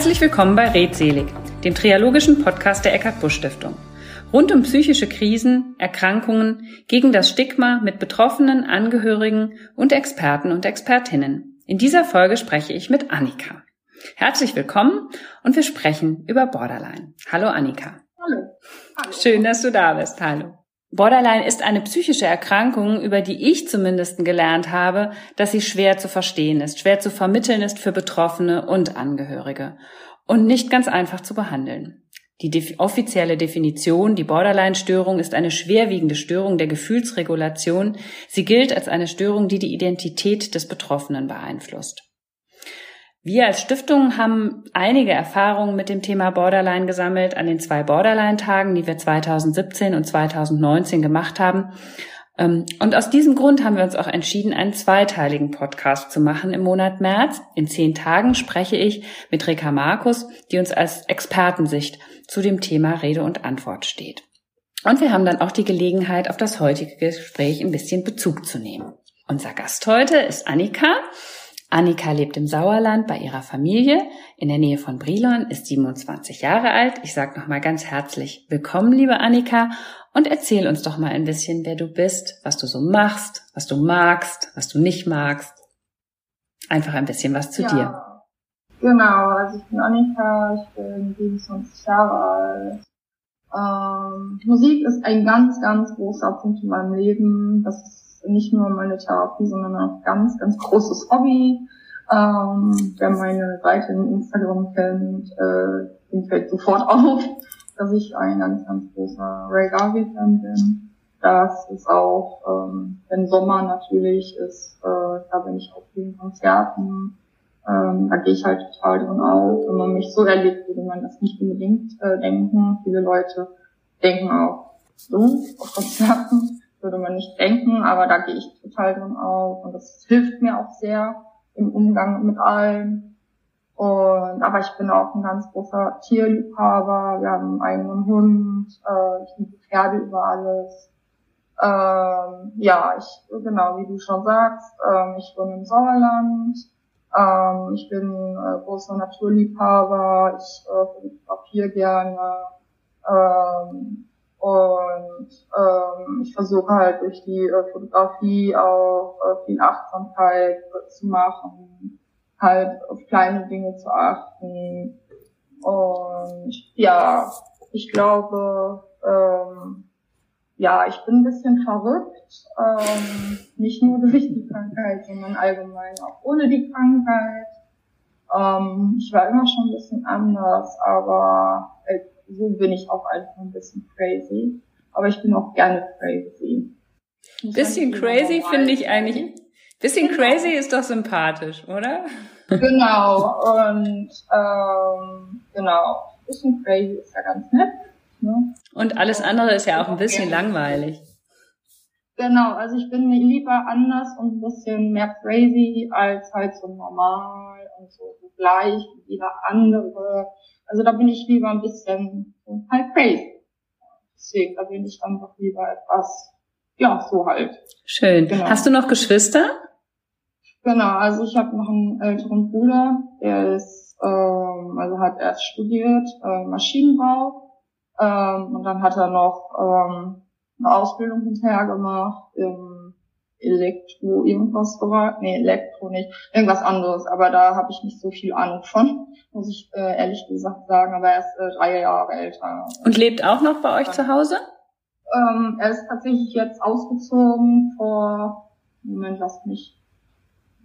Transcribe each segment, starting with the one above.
Herzlich willkommen bei Redselig, dem triologischen Podcast der Eckart Busch Stiftung. Rund um psychische Krisen, Erkrankungen, gegen das Stigma mit Betroffenen, Angehörigen und Experten und Expertinnen. In dieser Folge spreche ich mit Annika. Herzlich willkommen und wir sprechen über Borderline. Hallo Annika. Hallo. Hallo. Schön, dass du da bist. Hallo. Borderline ist eine psychische Erkrankung, über die ich zumindest gelernt habe, dass sie schwer zu verstehen ist, schwer zu vermitteln ist für Betroffene und Angehörige und nicht ganz einfach zu behandeln. Die offizielle Definition, die Borderline-Störung, ist eine schwerwiegende Störung der Gefühlsregulation. Sie gilt als eine Störung, die die Identität des Betroffenen beeinflusst. Wir als Stiftung haben einige Erfahrungen mit dem Thema Borderline gesammelt an den zwei Borderline-Tagen, die wir 2017 und 2019 gemacht haben. Ähm, und aus diesem Grund haben wir uns auch entschieden, einen zweiteiligen Podcast zu machen im Monat März. In zehn Tagen spreche ich mit Rika Markus, die uns als Expertensicht zu dem Thema Rede und Antwort steht. Und wir haben dann auch die Gelegenheit, auf das heutige Gespräch ein bisschen Bezug zu nehmen. Unser Gast heute ist Annika. Annika lebt im Sauerland bei ihrer Familie in der Nähe von Brilon, ist 27 Jahre alt. Ich sage nochmal ganz herzlich willkommen, liebe Annika, und erzähl uns doch mal ein bisschen, wer du bist, was du so machst, was du magst, was du nicht magst. Einfach ein bisschen was zu ja, dir. Genau, also ich bin Annika, ich bin 27 Jahre alt. Ähm, Musik ist ein ganz, ganz großer Punkt in meinem Leben. Das ist nicht nur meine Therapie, sondern auch ganz, ganz großes Hobby. Ähm, wer meine Seite in Instagram kennt, äh, dem fällt sofort auf, dass ich ein ganz, ganz großer Ray Garvey-Fan bin. Das ist auch, ähm, wenn Sommer natürlich ist, äh, da bin ich auf vielen Konzerten. Ähm, da gehe ich halt total drin auf. Wenn man mich so erlebt, würde man das nicht unbedingt äh, denken. Viele Leute denken auch so auf Konzerten würde man nicht denken, aber da gehe ich total drin auf und das hilft mir auch sehr im Umgang mit allen. Und aber ich bin auch ein ganz großer Tierliebhaber. Wir haben einen eigenen Hund. Äh, ich liebe Pferde über alles. Ähm, ja, ich genau wie du schon sagst, ähm, ich wohne im Sauerland. Ähm, ich bin äh, großer Naturliebhaber. Ich äh, fotografiere gerne. Ähm, und ähm, ich versuche halt durch die äh, Fotografie auch äh, viel Achtsamkeit äh, zu machen, halt auf kleine Dinge zu achten. Und ja, ich glaube, ähm, ja, ich bin ein bisschen verrückt, ähm, nicht nur durch die Krankheit, sondern allgemein auch ohne die Krankheit. Ähm, ich war immer schon ein bisschen anders, aber äh, so bin ich auch einfach ein bisschen crazy. Aber ich bin auch gerne crazy. Bisschen crazy finde ich eigentlich. Bisschen genau. crazy ist doch sympathisch, oder? Genau, und ähm, genau. Bisschen crazy ist ja ganz nett. Ne? Und alles andere ist ja auch ein bisschen ja. langweilig. Genau, also ich bin lieber anders und ein bisschen mehr crazy als halt so normal und so gleich wie jeder andere. Also da bin ich lieber ein bisschen halt crazy. Deswegen, da bin ich dann doch lieber etwas, ja, so halt. Schön. Genau. Hast du noch Geschwister? Genau, also ich habe noch einen älteren Bruder, der ist, ähm, also hat erst studiert äh, Maschinenbau ähm, und dann hat er noch ähm, eine Ausbildung hinterher gemacht im Elektro irgendwas war. Nee, Elektro nicht. Irgendwas anderes. Aber da habe ich nicht so viel Ahnung von, muss ich äh, ehrlich gesagt sagen. Aber er ist äh, drei Jahre älter. Und lebt auch noch bei euch ja. zu Hause? Ähm, er ist tatsächlich jetzt ausgezogen vor, Moment, lass mich,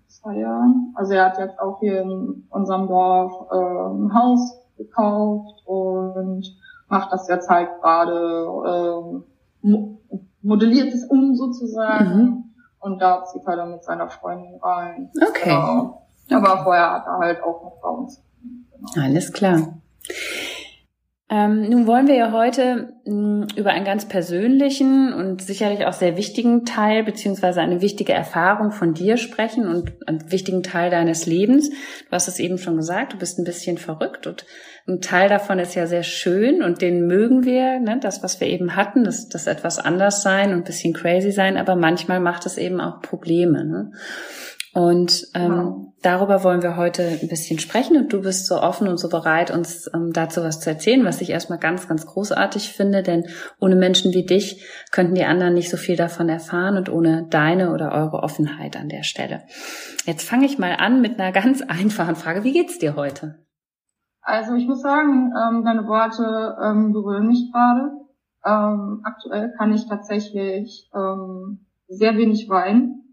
zwei Jahren. Also er hat jetzt auch hier in unserem Dorf äh, ein Haus gekauft und macht das jetzt halt gerade, ähm, modelliert es um sozusagen. Mhm und da zieht er dann mit seiner Freundin rein. Okay. Genau. Aber vorher hat er halt auch noch bei uns. Genau. Alles klar. Ähm, nun wollen wir ja heute mh, hm, über einen ganz persönlichen und sicherlich auch sehr wichtigen Teil beziehungsweise eine wichtige Erfahrung von dir sprechen und einen wichtigen Teil deines Lebens. Du hast es eben schon gesagt, du bist ein bisschen verrückt und ein Teil davon ist ja sehr schön und den mögen wir, ne? das, was wir eben hatten, das, das etwas anders sein und ein bisschen crazy sein, aber manchmal macht es eben auch Probleme. Ne? Und ähm, wow. darüber wollen wir heute ein bisschen sprechen und du bist so offen und so bereit, uns ähm, dazu was zu erzählen, was ich erstmal ganz, ganz großartig finde, denn ohne Menschen wie dich könnten die anderen nicht so viel davon erfahren und ohne deine oder eure Offenheit an der Stelle. Jetzt fange ich mal an mit einer ganz einfachen Frage. Wie geht's dir heute? Also ich muss sagen, ähm, deine Worte ähm, berühren mich gerade. Ähm, aktuell kann ich tatsächlich ähm, sehr wenig weinen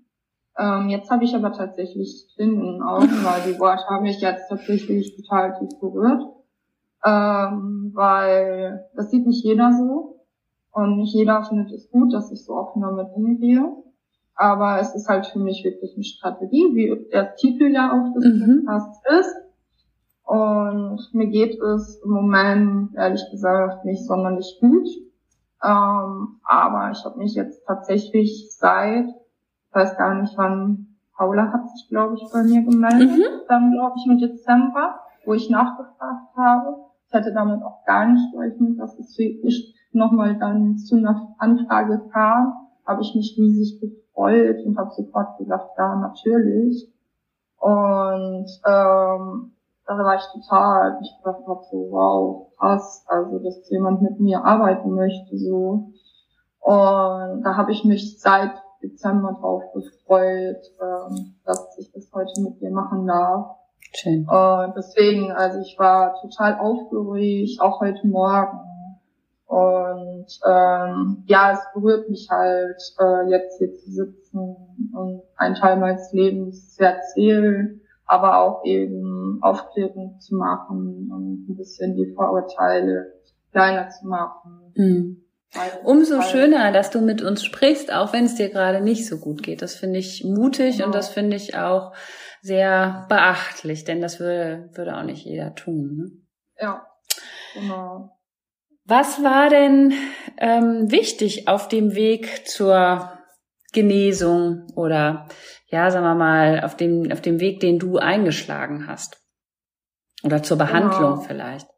ähm, jetzt habe ich aber tatsächlich Tränen in den Augen, weil die Worte haben mich jetzt tatsächlich total tief berührt. Ähm, weil das sieht nicht jeder so. Und nicht jeder findet es gut, dass ich so offen damit umgehe. Aber es ist halt für mich wirklich eine Strategie, wie der Titel ja auch des mhm. Podcasts ist. Und mir geht es im Moment, ehrlich gesagt, nicht sonderlich gut. Ähm, aber ich habe mich jetzt tatsächlich seit weiß gar nicht wann, Paula hat sich, glaube ich, bei mir gemeldet, mhm. dann glaube ich im Dezember, wo ich nachgefragt habe. Ich hätte damit auch gar nicht gerechnet, dass es wirklich nochmal dann zu einer Anfrage kam. Habe ich mich riesig gefreut und habe sofort gesagt, ja, natürlich. Und ähm, da war ich total, ich dachte so, wow, krass, also dass jemand mit mir arbeiten möchte, so. Und da habe ich mich seit Dezember drauf gefreut, ähm, dass ich das heute mit dir machen darf. Schön. Und deswegen, also ich war total aufgeregt, auch heute Morgen. Und ähm, ja, es berührt mich halt, äh, jetzt hier zu sitzen und einen Teil meines Lebens zu erzählen, aber auch eben Aufklärung zu machen und ein bisschen die Vorurteile kleiner zu machen. Mhm. Umso schöner, dass du mit uns sprichst, auch wenn es dir gerade nicht so gut geht. Das finde ich mutig genau. und das finde ich auch sehr beachtlich, denn das würde, würde auch nicht jeder tun. Ne? Ja, genau. Was war denn ähm, wichtig auf dem Weg zur Genesung oder ja, sagen wir mal, auf dem, auf dem Weg, den du eingeschlagen hast? Oder zur Behandlung genau. vielleicht?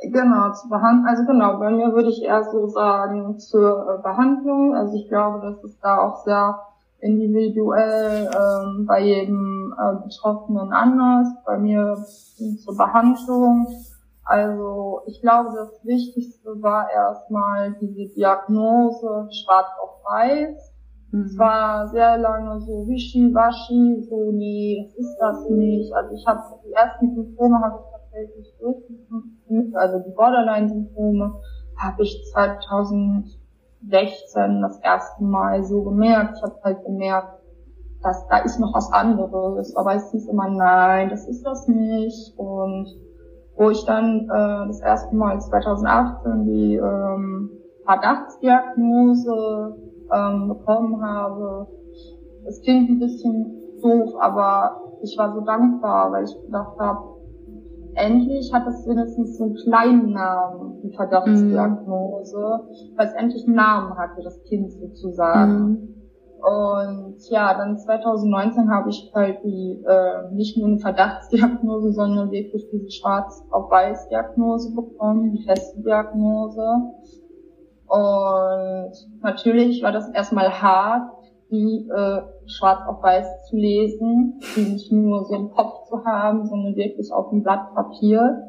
Genau, zur Behandlung, also genau, bei mir würde ich eher so sagen zur äh, Behandlung. Also ich glaube, das ist da auch sehr individuell ähm, bei jedem äh, Betroffenen anders. Bei mir zur Behandlung. Also ich glaube, das Wichtigste war erstmal diese Diagnose schwarz auf weiß. Mhm. Es war sehr lange so wischiwaschi, so nee, das ist das nicht. Also ich habe die ersten Symptome habe ich tatsächlich durchgeführt, also die Borderline-Symptome, habe ich 2016 das erste Mal so gemerkt. Ich habe halt gemerkt, dass da ist noch was anderes, aber es hieß immer, nein, das ist das nicht. Und wo ich dann äh, das erste Mal 2018 die ähm, Verdachtsdiagnose ähm, bekommen habe, es klingt ein bisschen doof, aber ich war so dankbar, weil ich gedacht habe, endlich hat es wenigstens so einen kleinen Namen, die Verdachtsdiagnose, mhm. weil es endlich einen Namen hatte, das Kind sozusagen. Mhm. Und ja, dann 2019 habe ich halt die äh, nicht nur eine Verdachtsdiagnose, sondern wirklich diese Schwarz auf Weiß Diagnose bekommen, die feste Diagnose. Und natürlich war das erstmal hart, die äh, schwarz auf weiß zu lesen, die nicht nur so im Kopf zu haben, sondern wirklich auf dem Blatt Papier.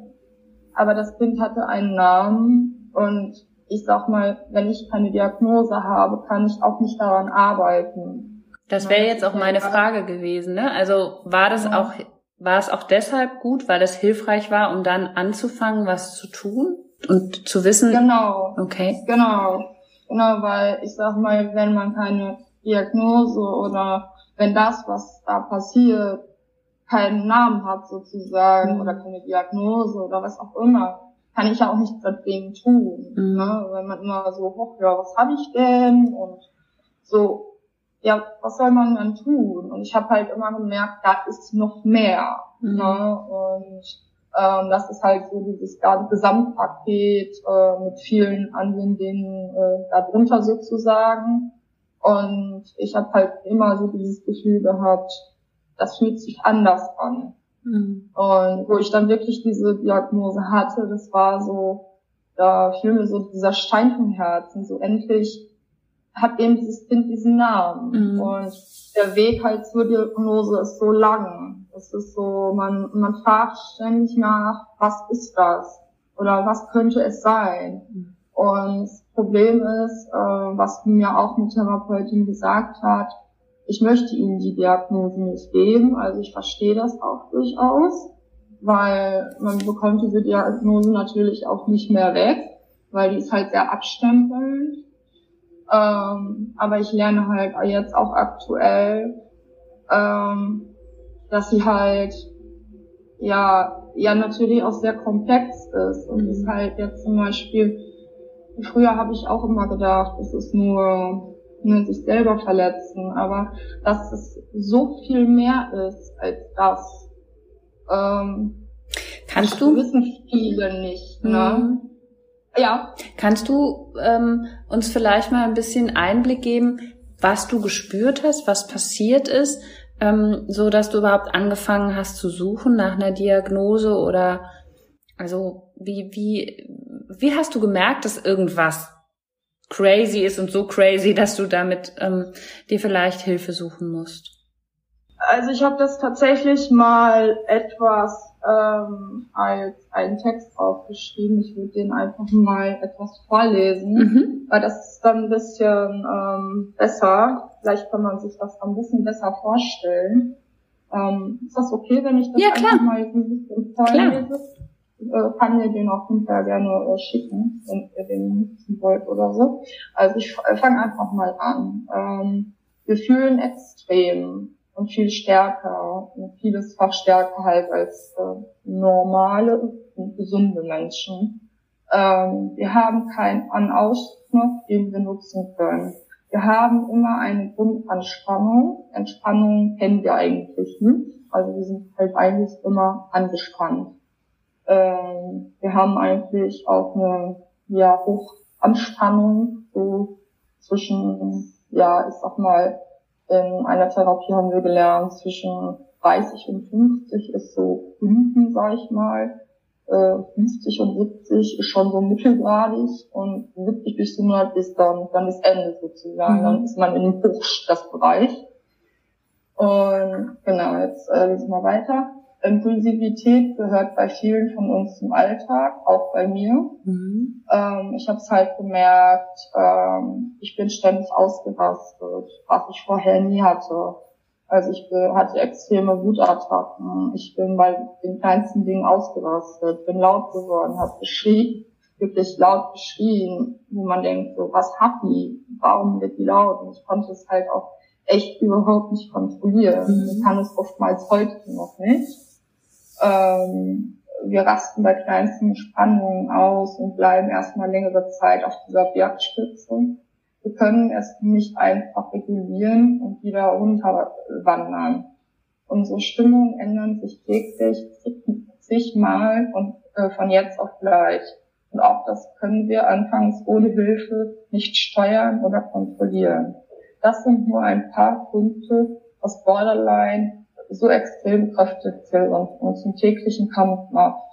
Aber das Kind hatte einen Namen und ich sag mal, wenn ich keine Diagnose habe, kann ich auch nicht daran arbeiten. Das wäre jetzt auch meine Frage gewesen, ne? Also war das auch, war es auch deshalb gut, weil es hilfreich war, um dann anzufangen, was zu tun und zu wissen? Genau. Okay. Genau. Genau, weil ich sag mal, wenn man keine Diagnose oder wenn das, was da passiert, keinen Namen hat sozusagen mhm. oder keine Diagnose oder was auch immer, kann ich ja auch nichts dagegen tun. Mhm. Ne? Wenn man immer so, hoch, ja, was habe ich denn? Und so, ja, was soll man dann tun? Und ich habe halt immer gemerkt, da ist noch mehr. Mhm. Ne? Und ähm, das ist halt so dieses Gesamtpaket äh, mit vielen anderen Dingen äh, darunter sozusagen. Und ich habe halt immer so dieses Gefühl gehabt, das fühlt sich anders an. Mhm. Und wo ich dann wirklich diese Diagnose hatte, das war so, da fiel mir so dieser Stein vom Herzen, so endlich hat eben dieses Kind diesen Namen. Mhm. Und der Weg halt zur Diagnose ist so lang. Es ist so, man, man fragt ständig nach, was ist das? Oder was könnte es sein? Mhm. Und Problem ist, äh, was mir auch eine Therapeutin gesagt hat, ich möchte ihnen die Diagnose nicht geben, also ich verstehe das auch durchaus, weil man bekommt diese Diagnose natürlich auch nicht mehr weg, weil die ist halt sehr abstempelnd. Ähm, aber ich lerne halt jetzt auch aktuell, ähm, dass sie halt ja ja natürlich auch sehr komplex ist und ist halt jetzt zum Beispiel früher habe ich auch immer gedacht, es ist nur nur sich selber verletzen, aber dass es so viel mehr ist als das. Ähm, Kannst du? Wissen viele nicht. Ne? Mhm. Ja. Kannst du ähm, uns vielleicht mal ein bisschen Einblick geben, was du gespürt hast, was passiert ist, ähm, so dass du überhaupt angefangen hast zu suchen nach einer Diagnose oder also wie wie wie hast du gemerkt, dass irgendwas crazy ist und so crazy, dass du damit ähm, dir vielleicht Hilfe suchen musst? Also ich habe das tatsächlich mal etwas ähm, als einen Text aufgeschrieben. Ich würde den einfach mal etwas vorlesen, mhm. weil das ist dann ein bisschen ähm, besser. Vielleicht kann man sich das ein bisschen besser vorstellen. Ähm, ist das okay, wenn ich das ja, einfach mal ein bisschen vorlese? Klar äh, kann mir den auch hinterher gerne äh, schicken, wenn ihr den nutzen wollt oder so. Also ich fange einfach mal an. Ähm, wir fühlen extrem und viel stärker und vieles-fach stärker halt als äh, normale und gesunde Menschen. Ähm, wir haben keinen An-Aus-Knopf, den wir nutzen können. Wir haben immer eine Grundanspannung. Entspannung kennen wir eigentlich nicht. Also wir sind halt eigentlich immer angespannt. Ähm, wir haben eigentlich auch eine ja, Hochanspannung so zwischen, ja, ich sag mal, in einer Therapie haben wir gelernt, zwischen 30 und 50 ist so unten, sag ich mal. Äh, 50 und 70 ist schon so mittelgradig und 70 bis 100 ist dann, dann das Ende sozusagen. Mhm. Dann ist man in dem Hochstressbereich. Und genau, jetzt äh, lesen wir weiter. Impulsivität gehört bei vielen von uns zum Alltag, auch bei mir. Mhm. Ähm, ich habe es halt gemerkt, ähm, ich bin ständig ausgerastet, was ich vorher nie hatte. Also ich hatte extreme Wutattacken. Ich bin bei den kleinsten Dingen ausgerastet, bin laut geworden, habe geschrien, wirklich laut geschrien, wo man denkt, so, was hat die? Warum wird die laut? Und ich konnte es halt auch echt überhaupt nicht kontrollieren. Mhm. Ich kann es oftmals heute noch nicht. Ähm, wir rasten bei kleinsten Spannungen aus und bleiben erstmal längere Zeit auf dieser Bergspitze. Wir können es nicht einfach regulieren und wieder runterwandern. Unsere Stimmungen ändern sich täglich zigmal und äh, von jetzt auf gleich. Und auch das können wir anfangs ohne Hilfe nicht steuern oder kontrollieren. Das sind nur ein paar Punkte, was Borderline so extrem kräftig und, und zum täglichen Kampf macht.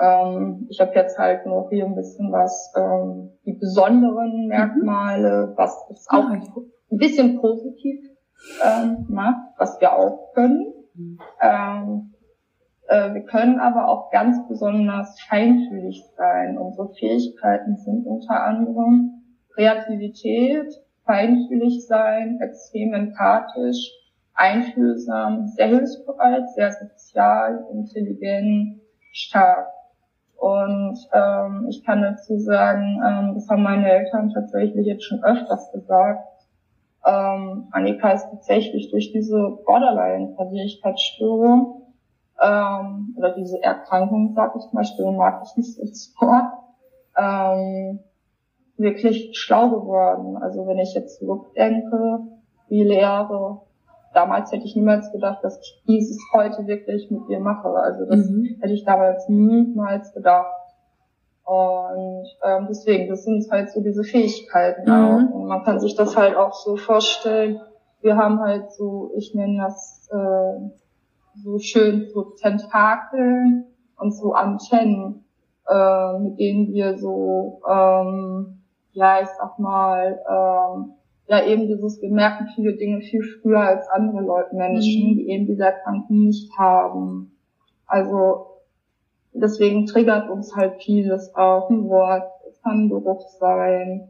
Ähm, ich habe jetzt halt noch hier ein bisschen was, ähm, die besonderen mhm. Merkmale, was es auch ein bisschen positiv ähm, macht, was wir auch können. Mhm. Ähm, äh, wir können aber auch ganz besonders feinfühlig sein. Unsere Fähigkeiten sind unter anderem Kreativität, feinfühlig sein, extrem empathisch, einfühlsam, sehr hilfsbereit, sehr sozial, intelligent, stark. Und ähm, ich kann dazu sagen, ähm, das haben meine Eltern tatsächlich jetzt schon öfters gesagt. Ähm, Annika ist tatsächlich durch diese Borderline-Persönlichkeitsstörung ähm, oder diese Erkrankung, sag ich mal, Störung mag ich nicht als Wort, ähm, wirklich schlau geworden. Also wenn ich jetzt zurückdenke, die Lehre, damals hätte ich niemals gedacht, dass ich dieses heute wirklich mit ihr mache. Also das mhm. hätte ich damals niemals gedacht. Und ähm, deswegen, das sind halt so diese Fähigkeiten mhm. auch. Und man kann sich das halt auch so vorstellen. Wir haben halt so, ich nenne das äh, so schön so Tentakeln und so Antennen, äh, mit denen wir so ähm, ja, ich sag mal, ähm, ja eben dieses, wir merken viele Dinge viel früher als andere Leute, Menschen, mhm. die eben diese Erkrankung nicht haben. Also deswegen triggert uns halt vieles auch ein Wort, es kann ein Geruch sein.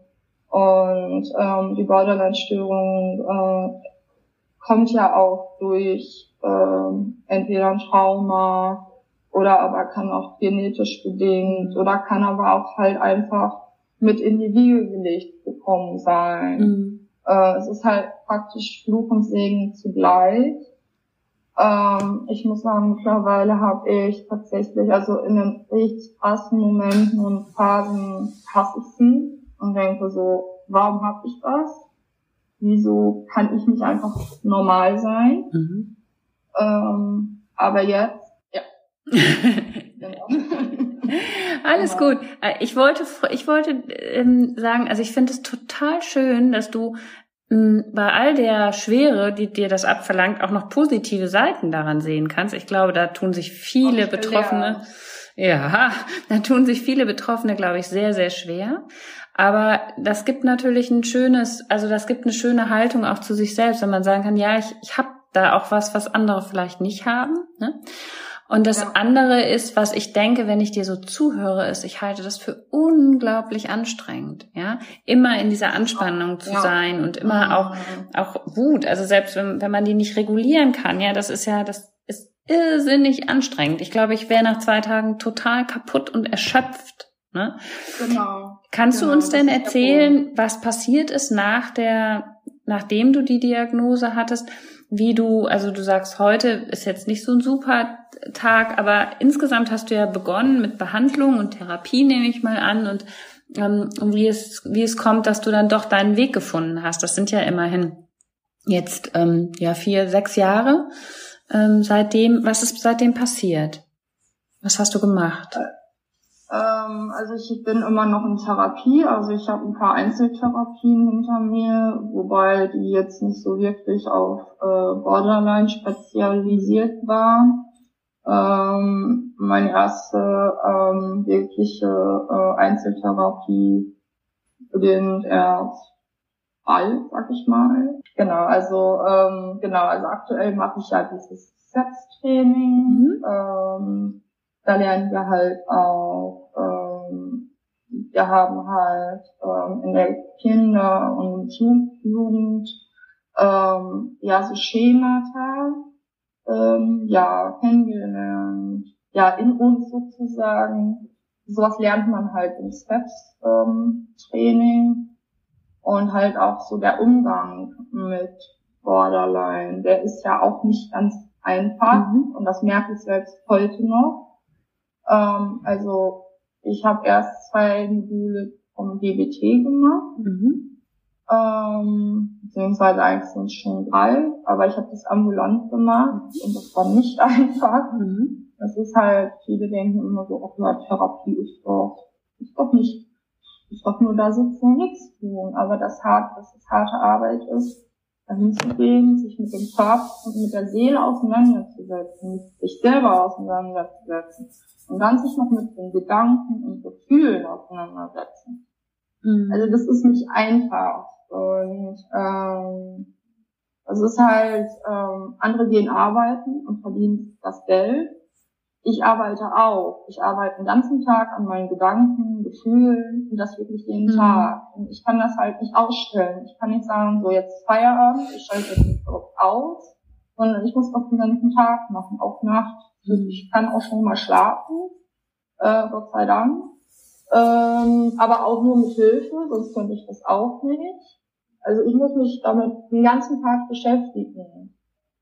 Und ähm, die Borderline-Störung äh, kommt ja auch durch ähm, entweder ein Trauma oder aber kann auch genetisch bedingt oder kann aber auch halt einfach mit in die Wiege gelegt bekommen sein. Mhm. Äh, es ist halt praktisch Fluch und Segen zugleich. Ähm, ich muss sagen, mittlerweile habe ich tatsächlich, also in den richtig krassen Momenten und Phasen hasse ich sie und denke so, warum habe ich das? Wieso kann ich nicht einfach normal sein? Mhm. Ähm, aber jetzt, ja. genau. Alles genau. gut. Äh, ich wollte, ich wollte ähm, sagen, also ich finde es total schön, dass du ähm, bei all der Schwere, die dir das abverlangt, auch noch positive Seiten daran sehen kannst. Ich glaube, da tun sich viele Betroffene, ja. ja, da tun sich viele Betroffene, glaube ich, sehr, sehr schwer. Aber das gibt natürlich ein schönes, also das gibt eine schöne Haltung auch zu sich selbst, wenn man sagen kann, ja, ich, ich habe da auch was, was andere vielleicht nicht haben. Ne? Und das ja. andere ist, was ich denke, wenn ich dir so zuhöre, ist, ich halte das für unglaublich anstrengend, ja, immer in dieser Anspannung zu ja. sein und immer auch, auch Wut. Also selbst wenn, wenn man die nicht regulieren kann, ja, das ist ja, das ist irrsinnig anstrengend. Ich glaube, ich wäre nach zwei Tagen total kaputt und erschöpft. Ne? Genau. Kannst genau, du uns denn erzählen, was passiert ist nach der, nachdem du die Diagnose hattest? wie du, also du sagst, heute ist jetzt nicht so ein super Tag, aber insgesamt hast du ja begonnen mit Behandlung und Therapie, nehme ich mal an, und ähm, wie es, wie es kommt, dass du dann doch deinen Weg gefunden hast. Das sind ja immerhin jetzt ähm, ja vier, sechs Jahre ähm, seitdem. Was ist seitdem passiert? Was hast du gemacht? Äh, ähm, also ich bin immer noch in Therapie, also ich habe ein paar Einzeltherapien hinter mir, wobei die jetzt nicht so wirklich auf äh, Borderline spezialisiert waren. Ähm, meine erste ähm, wirkliche äh, Einzeltherapie beginnt erst bald, sag ich mal. Genau, also ähm, genau, also aktuell mache ich ja dieses Selbsttraining. Mhm. Ähm, da lernen wir halt auch, ähm, wir haben halt ähm, in der Kinder- und Jugend ähm, ja so Schemata ähm, ja kennengelernt, ja in uns sozusagen. Sowas lernt man halt im Steps ähm, Training und halt auch so der Umgang mit Borderline, der ist ja auch nicht ganz einfach mhm. und das merke ich selbst heute noch ähm, also ich habe erst zwei Module vom DBT gemacht. Mhm. Ähm, beziehungsweise eigentlich sind es schon drei, aber ich habe das ambulant gemacht und das war nicht einfach. Mhm. Das ist halt, viele denken immer so, oh ja, Therapie ist doch, ist doch nicht, ist doch nur da sitzen und nichts tun. Aber das hart, dass es harte Arbeit ist, dahin zu gehen, sich mit dem Körper und mit der Seele auseinanderzusetzen, sich selber auseinanderzusetzen und dann sich noch mit den Gedanken und Gefühlen auseinandersetzen. Mhm. Also das ist nicht einfach. Und ähm, es ist halt, ähm, andere gehen arbeiten und verdienen das Geld. Ich arbeite auch. Ich arbeite den ganzen Tag an meinen Gedanken, Gefühlen und das wirklich jeden mhm. Tag. Und ich kann das halt nicht ausstellen. Ich kann nicht sagen, so jetzt Feierabend, ich schalte jetzt nicht aus, sondern ich muss das den ganzen Tag machen, auch Nacht. Mhm. Ich kann auch schon mal schlafen, äh, Gott sei Dank. Ähm, aber auch nur mit Hilfe, sonst könnte ich das auch nicht. Also ich muss mich damit den ganzen Tag beschäftigen.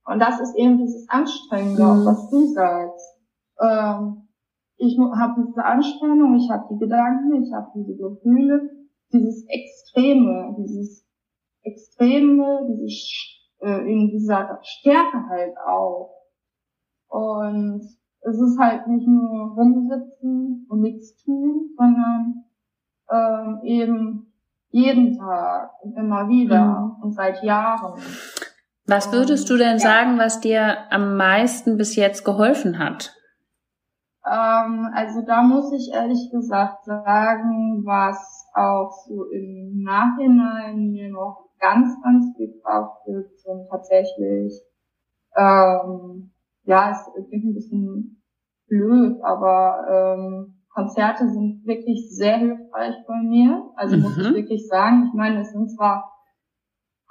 Und das ist eben dieses Anstrengende, mhm. was du sagst. Ähm, ich habe diese Anspannung, ich habe die Gedanken, ich habe diese Gefühle, dieses Extreme, dieses Extreme, dieses äh, in dieser Stärke halt auch. Und es ist halt nicht nur rumsitzen und nichts tun, sondern ähm, eben jeden Tag und immer wieder mhm. und seit Jahren. Was würdest du denn ja. sagen, was dir am meisten bis jetzt geholfen hat? Ähm, also da muss ich ehrlich gesagt sagen, was auch so im Nachhinein mir noch ganz, ganz viel Kraft gibt, sind tatsächlich, ähm, ja, es klingt ein bisschen blöd, aber ähm, Konzerte sind wirklich sehr hilfreich bei mir. Also mhm. muss ich mhm. wirklich sagen. Ich meine, es sind zwar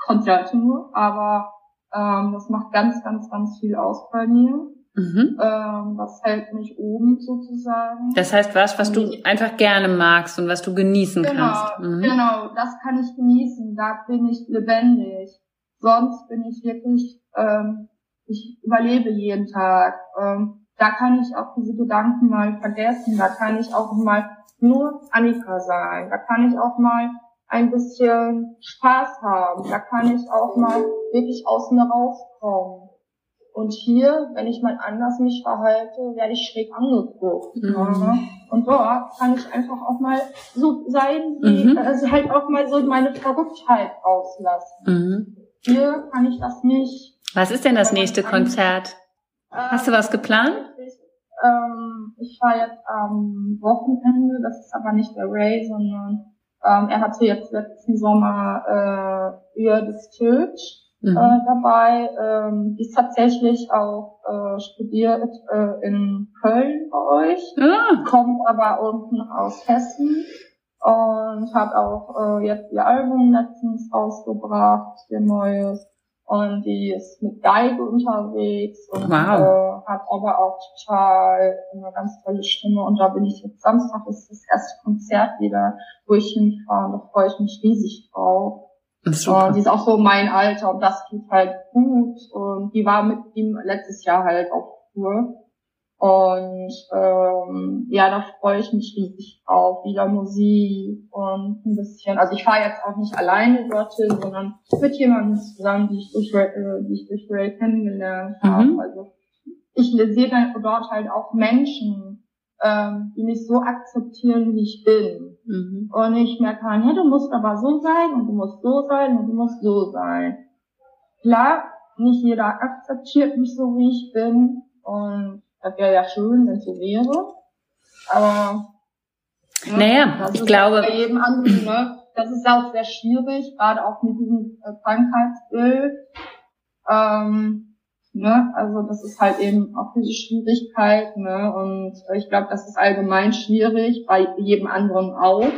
Konzerte nur, aber ähm, das macht ganz, ganz, ganz viel aus bei mir. Mhm. Ähm, das hält mich oben sozusagen. Das heißt was, was du einfach gerne magst und was du genießen genau, kannst. Mhm. Genau, das kann ich genießen. Da bin ich lebendig. Sonst bin ich wirklich, ähm, ich überlebe jeden Tag. Ähm, da kann ich auch diese Gedanken mal vergessen. Da kann ich auch mal nur Annika sein. Da kann ich auch mal ein bisschen Spaß haben. Da kann ich auch mal wirklich mir rauskommen. Und hier, wenn ich mal anders mich verhalte, werde ich schräg angeguckt. Mhm. Und dort kann ich einfach auch mal so sein, wie, mhm. also halt auch mal so meine Verrücktheit auslassen. Mhm. Hier kann ich das nicht. Was ist denn das nächste Konzert? Hast du was geplant? Ich, ähm, ich fahre jetzt am Wochenende, das ist aber nicht der Ray, sondern ähm, er hatte jetzt letzten Sommer äh, Ür des Tötsch mhm. äh, dabei. Ähm, die ist tatsächlich auch äh, studiert äh, in Köln bei euch, ah. kommt aber unten aus Hessen und hat auch äh, jetzt ihr Album letztens rausgebracht, ihr neues. Und die ist mit Geige unterwegs und wow. äh, hat aber auch total eine ganz tolle Stimme. Und da bin ich jetzt Samstag, ist das erste Konzert wieder, wo ich hinfahre. Da freue ich mich riesig drauf. Super. Und die ist auch so mein Alter und das tut halt gut. Und die war mit ihm letztes Jahr halt auf Tour. Und ähm, ja, da freue ich mich riesig drauf. Wieder Musik und ein bisschen. Also ich fahre jetzt auch nicht alleine dorthin, sondern mit jemandem zusammen, die ich durch äh, die ich durch Ray kennengelernt mhm. habe. Also ich sehe dann dort halt auch Menschen, ähm, die mich so akzeptieren, wie ich bin. Mhm. Und ich merke, ja, du musst aber so sein und du musst so sein und du musst so sein. Klar, nicht jeder akzeptiert mich so, wie ich bin. Und das wäre ja schön, wenn es so wäre. Aber ja, naja, ich glaube. Bei jedem anderen, ne? Das ist auch sehr schwierig, gerade auch mit diesem äh, Krankheitsbild. Ähm, Ne? Also das ist halt eben auch diese Schwierigkeit. Ne? Und ich glaube, das ist allgemein schwierig, bei jedem anderen auch.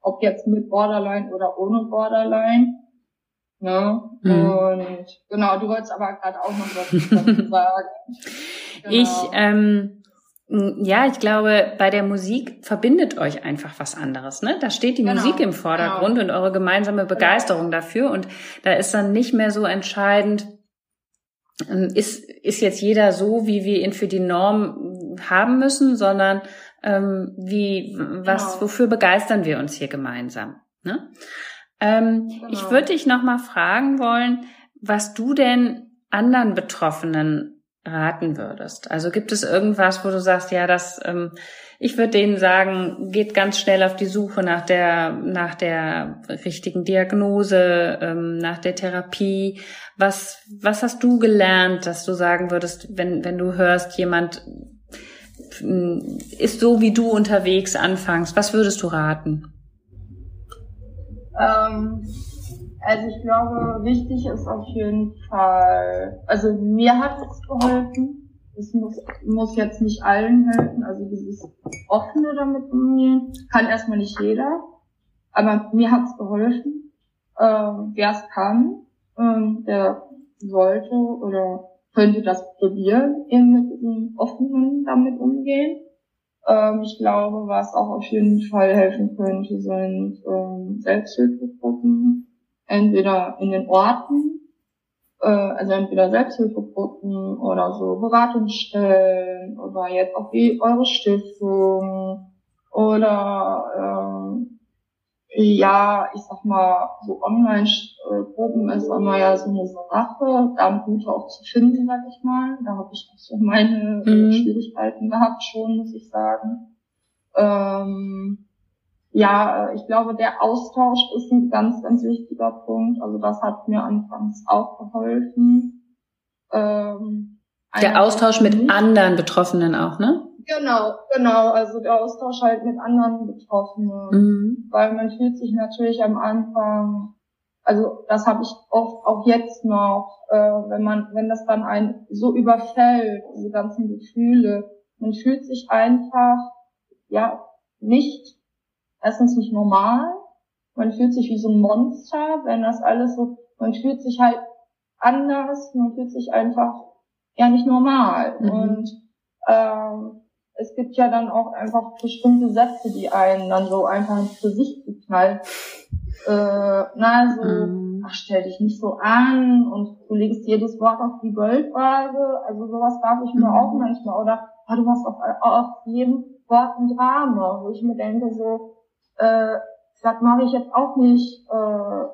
Ob jetzt mit Borderline oder ohne Borderline. Ne? Mhm. Und genau, du wolltest aber gerade auch noch was dazu sagen. Genau. Ich, ähm, ja, ich glaube, bei der Musik verbindet euch einfach was anderes. Ne? Da steht die genau, Musik im Vordergrund genau. und eure gemeinsame Begeisterung genau. dafür. Und da ist dann nicht mehr so entscheidend, ähm, ist, ist jetzt jeder so, wie wir ihn für die Norm haben müssen, sondern ähm, wie, was, genau. wofür begeistern wir uns hier gemeinsam? Ne? Ähm, genau. Ich würde dich nochmal fragen wollen, was du denn anderen Betroffenen raten würdest. Also gibt es irgendwas, wo du sagst, ja, das, ähm, ich würde denen sagen, geht ganz schnell auf die Suche nach der, nach der richtigen Diagnose, ähm, nach der Therapie. Was, was hast du gelernt, dass du sagen würdest, wenn, wenn du hörst, jemand mm, ist so wie du unterwegs anfangs, was würdest du raten? Ähm also ich glaube, wichtig ist auf jeden Fall, also mir hat es geholfen. Es muss, muss jetzt nicht allen helfen, also dieses offene damit umgehen, kann erstmal nicht jeder, aber mir hat es geholfen. Ähm, Wer es kann, ähm, der sollte oder könnte das probieren, eben mit diesem offenen damit umgehen. Ähm, ich glaube, was auch auf jeden Fall helfen könnte, sind ähm, Selbsthilfegruppen. Entweder in den Orten, äh, also entweder Selbsthilfegruppen oder so Beratungsstellen oder jetzt auch wie eure Stiftung oder ähm, ja, ich sag mal, so Online-Gruppen ist immer ja so eine Sache, da gute auch zu finden, sag ich mal. Da habe ich auch so meine mhm. Schwierigkeiten gehabt schon, muss ich sagen. Ähm, ja, ich glaube, der Austausch ist ein ganz, ganz wichtiger Punkt. Also das hat mir anfangs auch geholfen. Ähm, der Austausch mit anderen Betroffenen auch, ne? Genau, genau. Also der Austausch halt mit anderen Betroffenen. Mhm. Weil man fühlt sich natürlich am Anfang, also das habe ich oft auch jetzt noch, äh, wenn man, wenn das dann einen so überfällt, diese ganzen Gefühle, man fühlt sich einfach, ja, nicht, erstens nicht normal, man fühlt sich wie so ein Monster, wenn das alles so, man fühlt sich halt anders, man fühlt sich einfach ja nicht normal. Mhm. Und ähm, es gibt ja dann auch einfach bestimmte Sätze, die einen dann so einfach ins Gesicht knallen. Äh, na, so, mhm. ach, stell dich nicht so an und du legst jedes Wort auf die Goldwaage. Also sowas darf ich mir mhm. auch manchmal. Oder oh, du machst auf, auf jedem Wort ein Drama, wo ich mir denke so, äh, das mache ich jetzt auch nicht äh,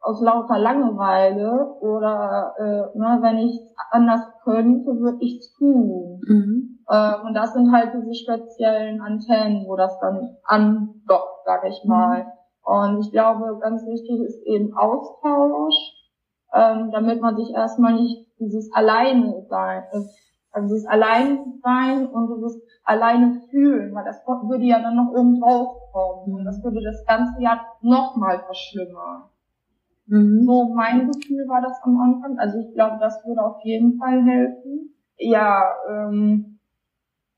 aus lauter Langeweile oder äh, ne, wenn ich anders könnte, würde ich es tun. Mhm. Äh, und das sind halt diese speziellen Antennen, wo das dann andockt, sag ich mhm. mal. Und ich glaube, ganz wichtig ist eben Austausch, ähm, damit man sich erstmal nicht dieses Alleine sein, also dieses Allein sein und dieses alleine fühlen, weil das würde ja dann noch oben drauf kommen und das würde das ganze Jahr nochmal verschlimmern. Mhm. So mein Gefühl war das am Anfang. Also ich glaube, das würde auf jeden Fall helfen. Ja, ähm,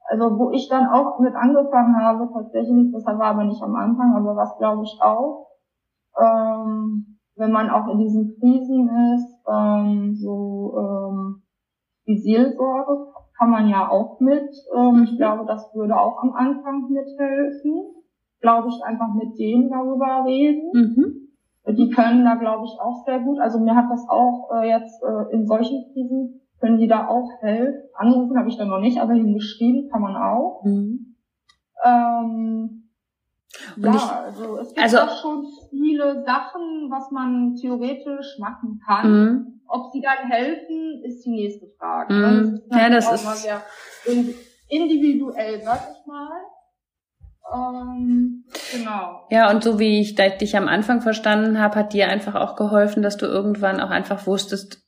also wo ich dann auch mit angefangen habe, tatsächlich, das war aber nicht am Anfang, aber was glaube ich auch, ähm, wenn man auch in diesen Krisen ist, ähm, so ähm, die Seelsorge kann man ja auch mit. Ähm, ich glaube, das würde auch am Anfang mithelfen. Glaube ich, einfach mit denen darüber reden. Mhm. Die können da, glaube ich, auch sehr gut. Also mir hat das auch äh, jetzt äh, in solchen Krisen, können die da auch helfen. Anrufen habe ich da noch nicht, aber hingeschrieben kann man auch. Mhm. Ähm, ja, ich, also es gibt also, auch schon viele Sachen, was man theoretisch machen kann. Mhm. Ob sie dann helfen, ist die nächste Frage. Mhm. Das ja, das ist mal sehr individuell, sag ich mal. Ähm, genau. Ja, und so wie ich dich am Anfang verstanden habe, hat dir einfach auch geholfen, dass du irgendwann auch einfach wusstest,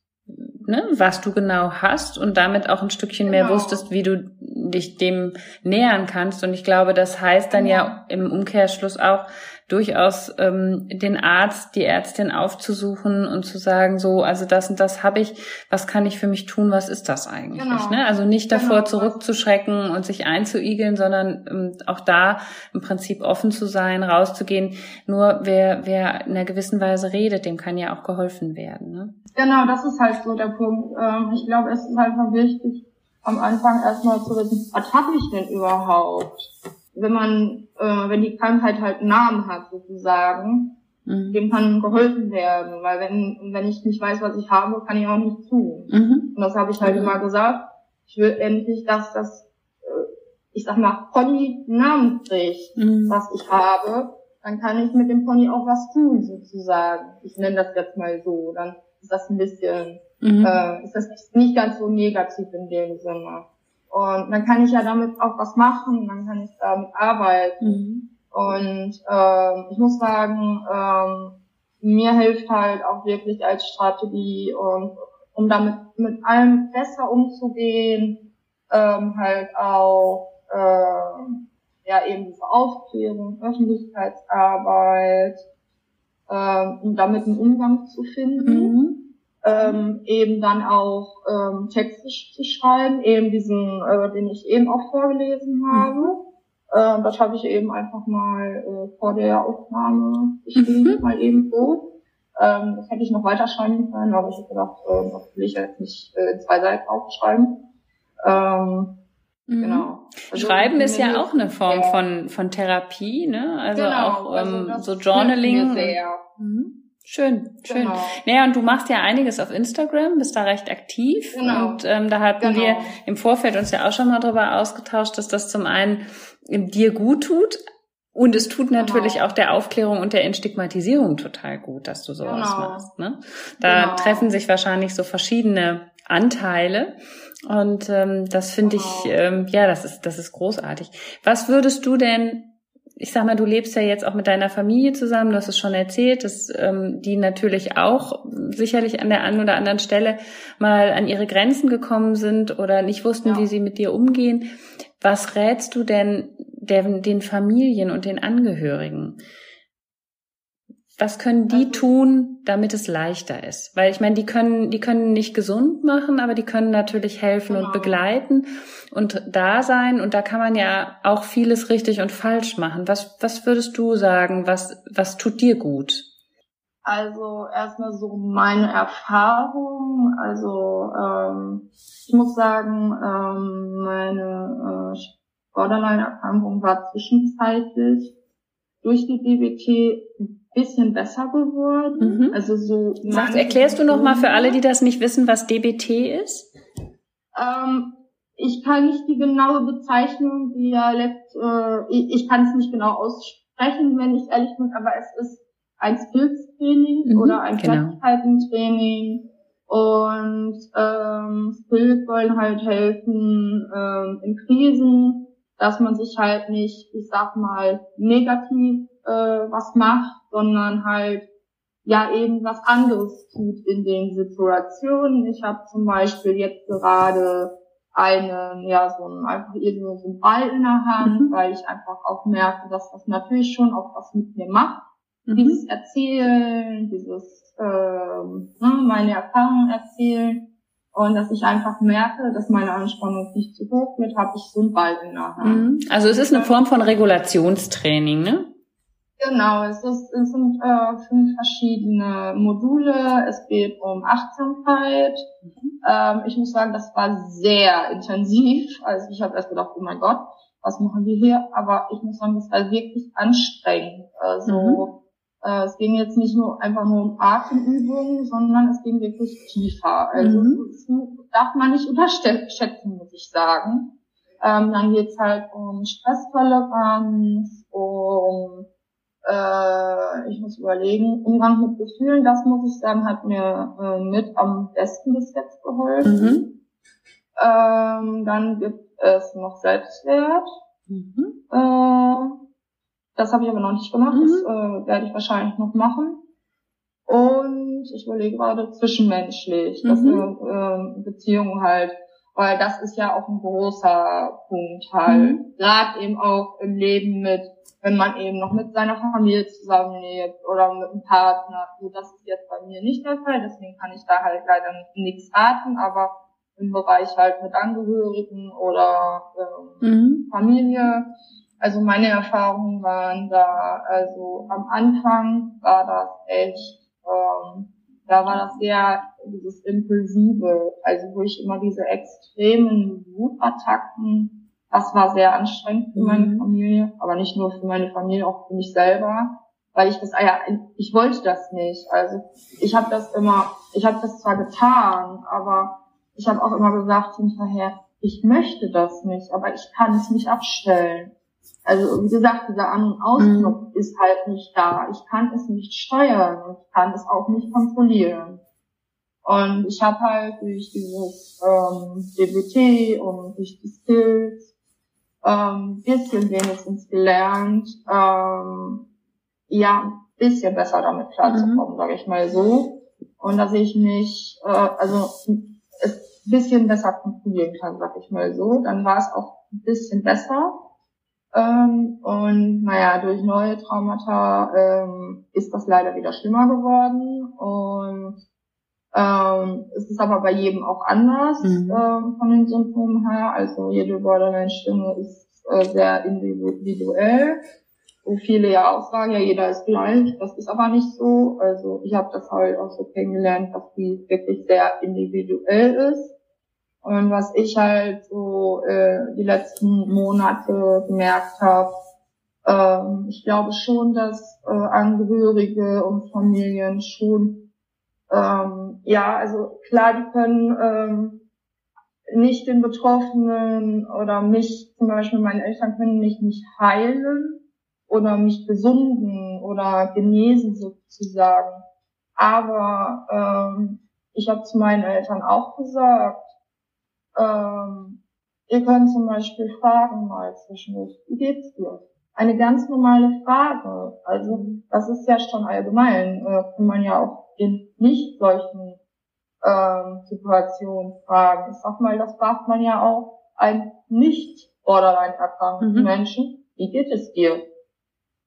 ne, was du genau hast und damit auch ein Stückchen genau. mehr wusstest, wie du dich dem nähern kannst. Und ich glaube, das heißt dann genau. ja im Umkehrschluss auch, durchaus ähm, den Arzt, die Ärztin aufzusuchen und zu sagen, so, also das und das habe ich, was kann ich für mich tun, was ist das eigentlich? Genau. Ne? Also nicht davor genau. zurückzuschrecken und sich einzuigeln, sondern ähm, auch da im Prinzip offen zu sein, rauszugehen. Nur wer, wer in einer gewissen Weise redet, dem kann ja auch geholfen werden. Ne? Genau, das ist halt so der Punkt. Ähm, ich glaube, es ist einfach wichtig, am Anfang erstmal zu wissen, was habe ich denn überhaupt? Wenn man, äh, wenn die Krankheit halt einen Namen hat sozusagen, mhm. dem kann geholfen werden, weil wenn wenn ich nicht weiß, was ich habe, kann ich auch nicht tun. Mhm. Und das habe ich halt mhm. immer gesagt. Ich will endlich, dass das, äh, ich sag mal, Pony einen Namen kriegt, mhm. was ich habe, dann kann ich mit dem Pony auch was tun sozusagen. Ich nenne das jetzt mal so, dann ist das ein bisschen, mhm. äh, ist das nicht ganz so negativ in dem Sinne. Und dann kann ich ja damit auch was machen, dann kann ich damit arbeiten. Mhm. Und ähm, ich muss sagen, ähm, mir hilft halt auch wirklich als Strategie und um damit mit allem besser umzugehen, ähm, halt auch äh, ja eben diese Aufklärung, Öffentlichkeitsarbeit, ähm, um damit einen Umgang zu finden. Mhm ähm, eben dann auch ähm, Texte zu schreiben, eben diesen, äh, den ich eben auch vorgelesen habe. Mhm. Äh, das habe ich eben einfach mal äh, vor der Aufnahme geschrieben, mhm. mal eben so. Ähm, das hätte ich noch weiter schreiben können, aber ich habe gedacht, äh, das will ich jetzt nicht äh, zwei Seiten aufschreiben. Ähm, mhm. Genau. Also, Schreiben ist ja auch eine Form ja. von, von Therapie, ne? Also genau, auch ähm, also so Journaling. Sehr. Mhm. Schön, schön. Genau. Naja, und du machst ja einiges auf Instagram, bist da recht aktiv. Genau. Und ähm, da hatten genau. wir im Vorfeld uns ja auch schon mal drüber ausgetauscht, dass das zum einen dir gut tut, und es tut natürlich genau. auch der Aufklärung und der Entstigmatisierung total gut, dass du sowas genau. machst. Ne? Da genau. treffen sich wahrscheinlich so verschiedene Anteile. Und ähm, das finde ich, genau. ähm, ja, das ist, das ist großartig. Was würdest du denn ich sag mal, du lebst ja jetzt auch mit deiner Familie zusammen, du hast es schon erzählt, dass ähm, die natürlich auch sicherlich an der einen oder anderen Stelle mal an ihre Grenzen gekommen sind oder nicht wussten, ja. wie sie mit dir umgehen. Was rätst du denn den, den Familien und den Angehörigen? Was können die also, tun, damit es leichter ist? Weil ich meine, die können, die können nicht gesund machen, aber die können natürlich helfen genau. und begleiten und da sein. Und da kann man ja auch vieles richtig und falsch machen. Was, was würdest du sagen? Was, was tut dir gut? Also erstmal so meine Erfahrung. Also ähm, ich muss sagen, ähm, meine äh, Borderline-Erkrankung war zwischenzeitlich durch die DBT bisschen besser geworden. Mhm. Also so. Sag, erklärst du noch mal für alle, die das nicht wissen, was DBT ist? Ähm, ich kann nicht die genaue Bezeichnung, die ja letzt, äh, ich, ich kann es nicht genau aussprechen, wenn ich ehrlich bin, aber es ist ein Skills-Training mhm, oder ein genau. Fertigkeiten-Training. Und ähm, Skills wollen halt helfen ähm, in Krisen, dass man sich halt nicht, ich sag mal, negativ äh, was macht, sondern halt ja eben was anderes tut in den Situationen. Ich habe zum Beispiel jetzt gerade einen, ja, so ein, einfach irgendwo so ein Ball in der Hand, mhm. weil ich einfach auch merke, dass das natürlich schon auch was mit mir macht. Mhm. Dieses Erzählen, dieses, ähm, ne, meine Erfahrungen erzählen und dass ich einfach merke, dass meine Anspannung nicht zu hoch wird, habe ich so einen Ball in der Hand. Mhm. Also es ist eine Form von Regulationstraining, ne? Genau, es, ist, es sind äh, fünf verschiedene Module. Es geht um Achtsamkeit. Mhm. Ähm, ich muss sagen, das war sehr intensiv. Also ich habe erst gedacht, oh mein Gott, was machen wir hier? Aber ich muss sagen, das war wirklich anstrengend. Also mhm. äh, es ging jetzt nicht nur einfach nur um Atemübungen, sondern es ging wirklich tiefer. Also mhm. das darf man nicht unterschätzen, muss ich sagen. Ähm, dann geht's halt um Stresstoleranz, um äh, ich muss überlegen, Umgang mit Gefühlen, das muss ich sagen, hat mir äh, mit am besten bis jetzt geholfen. Mhm. Ähm, dann gibt es noch Selbstwert. Mhm. Äh, das habe ich aber noch nicht gemacht, mhm. das äh, werde ich wahrscheinlich noch machen. Und ich überlege gerade zwischenmenschlich, dass mhm. eine äh, Beziehung halt weil das ist ja auch ein großer Punkt halt. Mhm. Gerade eben auch im Leben mit, wenn man eben noch mit seiner Familie zusammenlebt oder mit einem Partner. So, das ist jetzt bei mir nicht der Fall, deswegen kann ich da halt leider nichts raten, aber im Bereich halt mit Angehörigen oder ähm, mhm. Familie. Also meine Erfahrungen waren da, also am Anfang war das echt ähm, da war das sehr dieses Impulsive, also wo ich immer diese extremen Wutattacken, das war sehr anstrengend für meine mhm. Familie, aber nicht nur für meine Familie, auch für mich selber, weil ich das, ah ja, ich wollte das nicht. Also ich habe das immer, ich habe das zwar getan, aber ich habe auch immer gesagt hinterher, ich möchte das nicht, aber ich kann es nicht abstellen. Also wie gesagt, dieser An- und Ausknopf mhm. ist halt nicht da. Ich kann es nicht steuern und ich kann es auch nicht kontrollieren. Und ich habe halt durch dieses ähm, DBT und durch die Skills ähm, bisschen wenigstens gelernt, ähm, ja, bisschen besser damit klarzukommen, mhm. sage ich mal so. Und dass ich mich, äh, also es bisschen besser kontrollieren kann, sag ich mal so. Dann war es auch ein bisschen besser. Ähm, und naja, durch neue Traumata ähm, ist das leider wieder schlimmer geworden. Und ähm, es ist aber bei jedem auch anders mhm. ähm, von den Symptomen her. Also jede Borderline-Stimme ist äh, sehr individuell. Wo viele ja auch sagen, ja, jeder ist gleich. Das ist aber nicht so. Also ich habe das halt auch so kennengelernt, dass die wirklich sehr individuell ist. Und was ich halt so äh, die letzten Monate gemerkt habe, ähm, ich glaube schon, dass äh, Angehörige und Familien schon, ähm, ja, also klar, die können ähm, nicht den Betroffenen oder mich, zum Beispiel meine Eltern können mich nicht heilen oder mich gesunden oder genesen sozusagen. Aber ähm, ich habe zu meinen Eltern auch gesagt, ähm, ihr könnt zum Beispiel fragen mal zwischendurch, wie geht's dir? eine ganz normale Frage. Also das ist ja schon allgemein, äh, kann man ja auch in nicht solchen ähm, Situationen fragen. Ich sag mal, das fragt man ja auch einen nicht borderline erkrankten mhm. Menschen, wie geht es dir?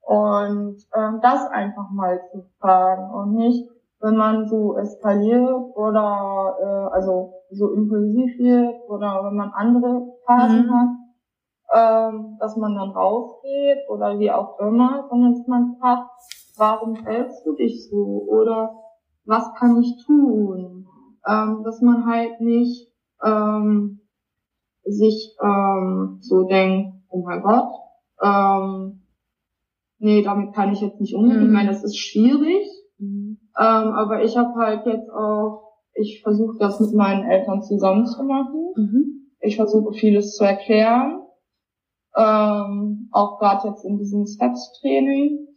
Und ähm, das einfach mal zu fragen und nicht, wenn man so eskaliert oder äh, also so impulsiv wird oder wenn man andere Phasen mhm. hat, ähm, dass man dann rausgeht oder wie auch immer, sondern dass man fragt, warum hältst du dich so oder was kann ich tun? Ähm, dass man halt nicht ähm, sich ähm, so denkt, oh mein Gott, ähm, nee, damit kann ich jetzt nicht umgehen. Mhm. Ich meine, das ist schwierig, mhm. ähm, aber ich habe halt jetzt auch, ich versuche das mit meinen Eltern zusammen zu machen. Mhm. Ich versuche vieles zu erklären, ähm, auch gerade jetzt in diesem Steps-Training.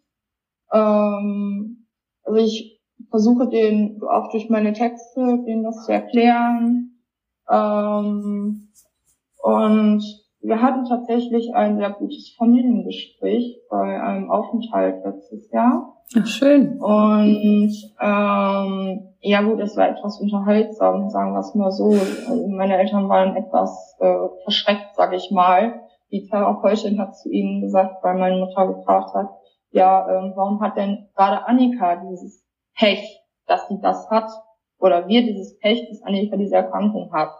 Ähm, also ich versuche den auch durch meine Texte, denen das zu erklären. Ähm, und wir hatten tatsächlich ein sehr gutes Familiengespräch bei einem Aufenthalt letztes Jahr. Ach, schön. Und ähm, ja gut, es war etwas unterhaltsam, sagen wir es mal so. Also meine Eltern waren etwas äh, verschreckt, sag ich mal. Die Therapeutin hat zu ihnen gesagt, weil meine Mutter gefragt hat, ja, ähm, warum hat denn gerade Annika dieses Pech, dass sie das hat? Oder wir dieses Pech, dass Annika diese Erkrankung hat?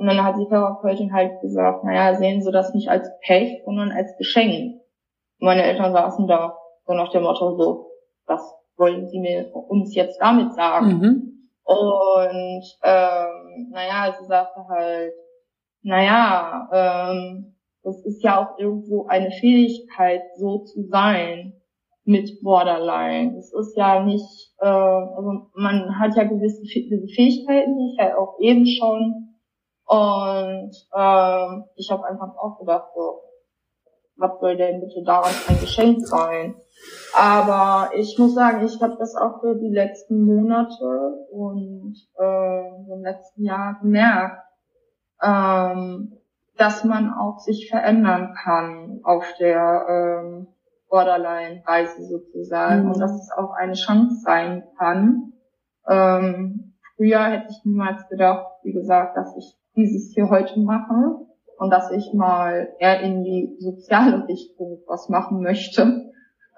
Und dann hat die Therapeutin halt gesagt, naja, sehen Sie das nicht als Pech, sondern als Geschenk. Und meine Eltern saßen da so nach dem Motto so, was wollen Sie mir uns jetzt damit sagen? Mhm. Und ähm, naja, sie sagte halt, naja, ähm, das ist ja auch irgendwo eine Fähigkeit, so zu sein mit Borderline. Es ist ja nicht, äh, also man hat ja gewisse Fähigkeiten, die ich ja auch eben schon und ähm, ich habe einfach auch gedacht, so, was soll denn bitte daran ein Geschenk sein? Aber ich muss sagen, ich habe das auch für die letzten Monate und äh, im letzten Jahr gemerkt, ähm, dass man auch sich verändern kann auf der ähm, Borderline-Reise sozusagen mhm. und dass es auch eine Chance sein kann. Ähm, früher hätte ich niemals gedacht, wie gesagt, dass ich dieses hier heute mache und dass ich mal eher in die soziale Richtung was machen möchte.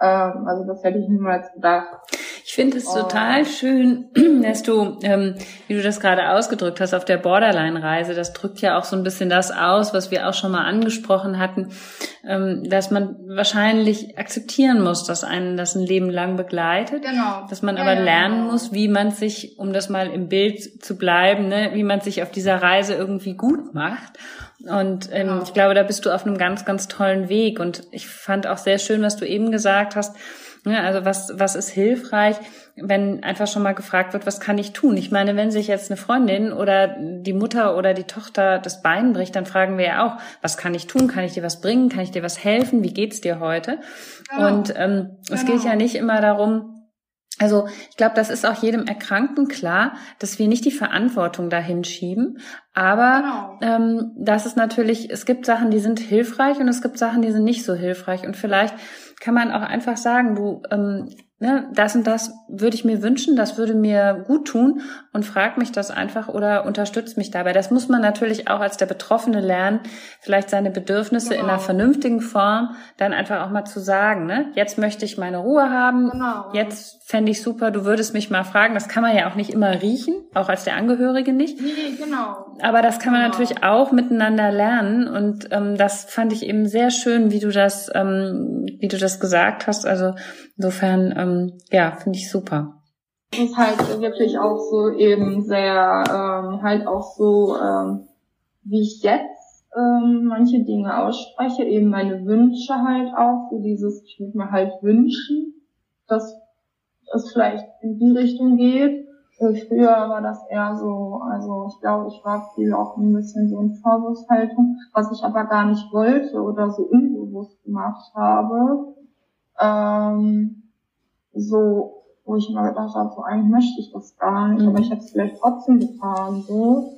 Ähm, also das hätte ich niemals gedacht. Ich finde es total schön, dass du, ähm, wie du das gerade ausgedrückt hast, auf der Borderline-Reise, das drückt ja auch so ein bisschen das aus, was wir auch schon mal angesprochen hatten, ähm, dass man wahrscheinlich akzeptieren muss, dass einen das ein Leben lang begleitet, genau. dass man ja, aber lernen genau. muss, wie man sich, um das mal im Bild zu bleiben, ne, wie man sich auf dieser Reise irgendwie gut macht. Und ähm, genau. ich glaube, da bist du auf einem ganz, ganz tollen Weg. Und ich fand auch sehr schön, was du eben gesagt hast, ja, also was, was ist hilfreich, wenn einfach schon mal gefragt wird, was kann ich tun? Ich meine, wenn sich jetzt eine Freundin oder die Mutter oder die Tochter das Bein bricht, dann fragen wir ja auch, was kann ich tun? Kann ich dir was bringen? Kann ich dir was helfen? Wie geht's dir heute? Genau. Und ähm, genau. es geht ja nicht immer darum, also ich glaube, das ist auch jedem Erkrankten klar, dass wir nicht die Verantwortung dahin schieben. Aber genau. ähm, das ist natürlich, es gibt Sachen, die sind hilfreich und es gibt Sachen, die sind nicht so hilfreich. Und vielleicht kann man auch einfach sagen, du, ähm, ne, das und das würde ich mir wünschen, das würde mir gut tun und frag mich das einfach oder unterstützt mich dabei. Das muss man natürlich auch als der Betroffene lernen, vielleicht seine Bedürfnisse genau. in einer genau. vernünftigen Form dann einfach auch mal zu sagen. Ne? Jetzt möchte ich meine Ruhe haben, genau. jetzt fände ich super, du würdest mich mal fragen. Das kann man ja auch nicht immer riechen, auch als der Angehörige nicht. Nee, genau. Aber das kann man genau. natürlich auch miteinander lernen und ähm, das fand ich eben sehr schön, wie du das, ähm, wie du das gesagt hast. Also insofern, ähm, ja, finde ich super. Das ist halt wirklich auch so eben sehr, ähm, halt auch so, ähm, wie ich jetzt ähm, manche Dinge ausspreche, eben meine Wünsche halt auch, so dieses, ich würde mir halt wünschen, dass es vielleicht in die Richtung geht. Früher war das eher so, also ich glaube, ich war viel auch ein bisschen so in Vorwurfshaltung, was ich aber gar nicht wollte oder so unbewusst gemacht habe. Ähm, so wo ich mir gedacht habe, so eigentlich möchte ich das gar nicht, mhm. aber ich habe es vielleicht trotzdem getan, so.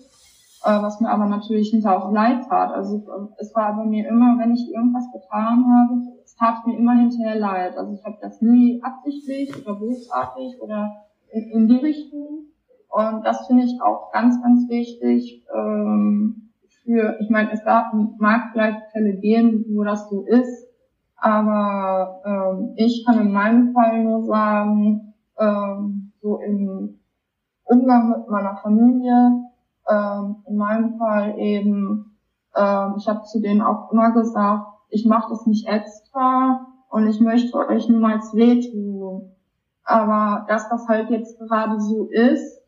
Äh, was mir aber natürlich hinterher auch leid tat. Also es war bei mir immer, wenn ich irgendwas getan habe, es tat mir immer hinterher leid. Also ich habe das nie absichtlich oder bösartig oder in, in die Richtung. Und das finde ich auch ganz, ganz wichtig. Ähm, für, ich meine, es gab, mag vielleicht Fälle gehen, wo das so ist, aber ähm, ich kann in meinem Fall nur sagen, ähm, so im Umgang mit meiner Familie, ähm, in meinem Fall eben, ähm, ich habe zu denen auch immer gesagt, ich mache das nicht extra und ich möchte euch niemals wehtun. Aber dass das halt jetzt gerade so ist,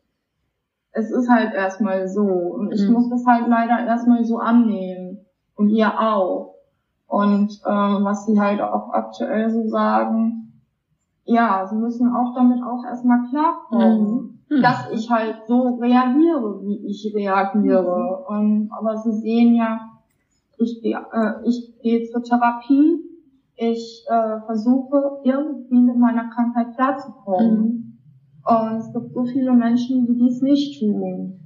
es ist halt erstmal so. Und ich mhm. muss das halt leider erstmal so annehmen. Und ihr auch. Und ähm, was sie halt auch aktuell so sagen, ja, sie müssen auch damit auch erstmal klarkommen, mhm. mhm. dass ich halt so reagiere, wie ich reagiere. Mhm. Und, aber sie sehen ja, ich, äh, ich gehe zur Therapie, ich äh, versuche irgendwie mit meiner Krankheit klarzukommen. Mhm. Und es gibt so viele Menschen, die dies nicht tun,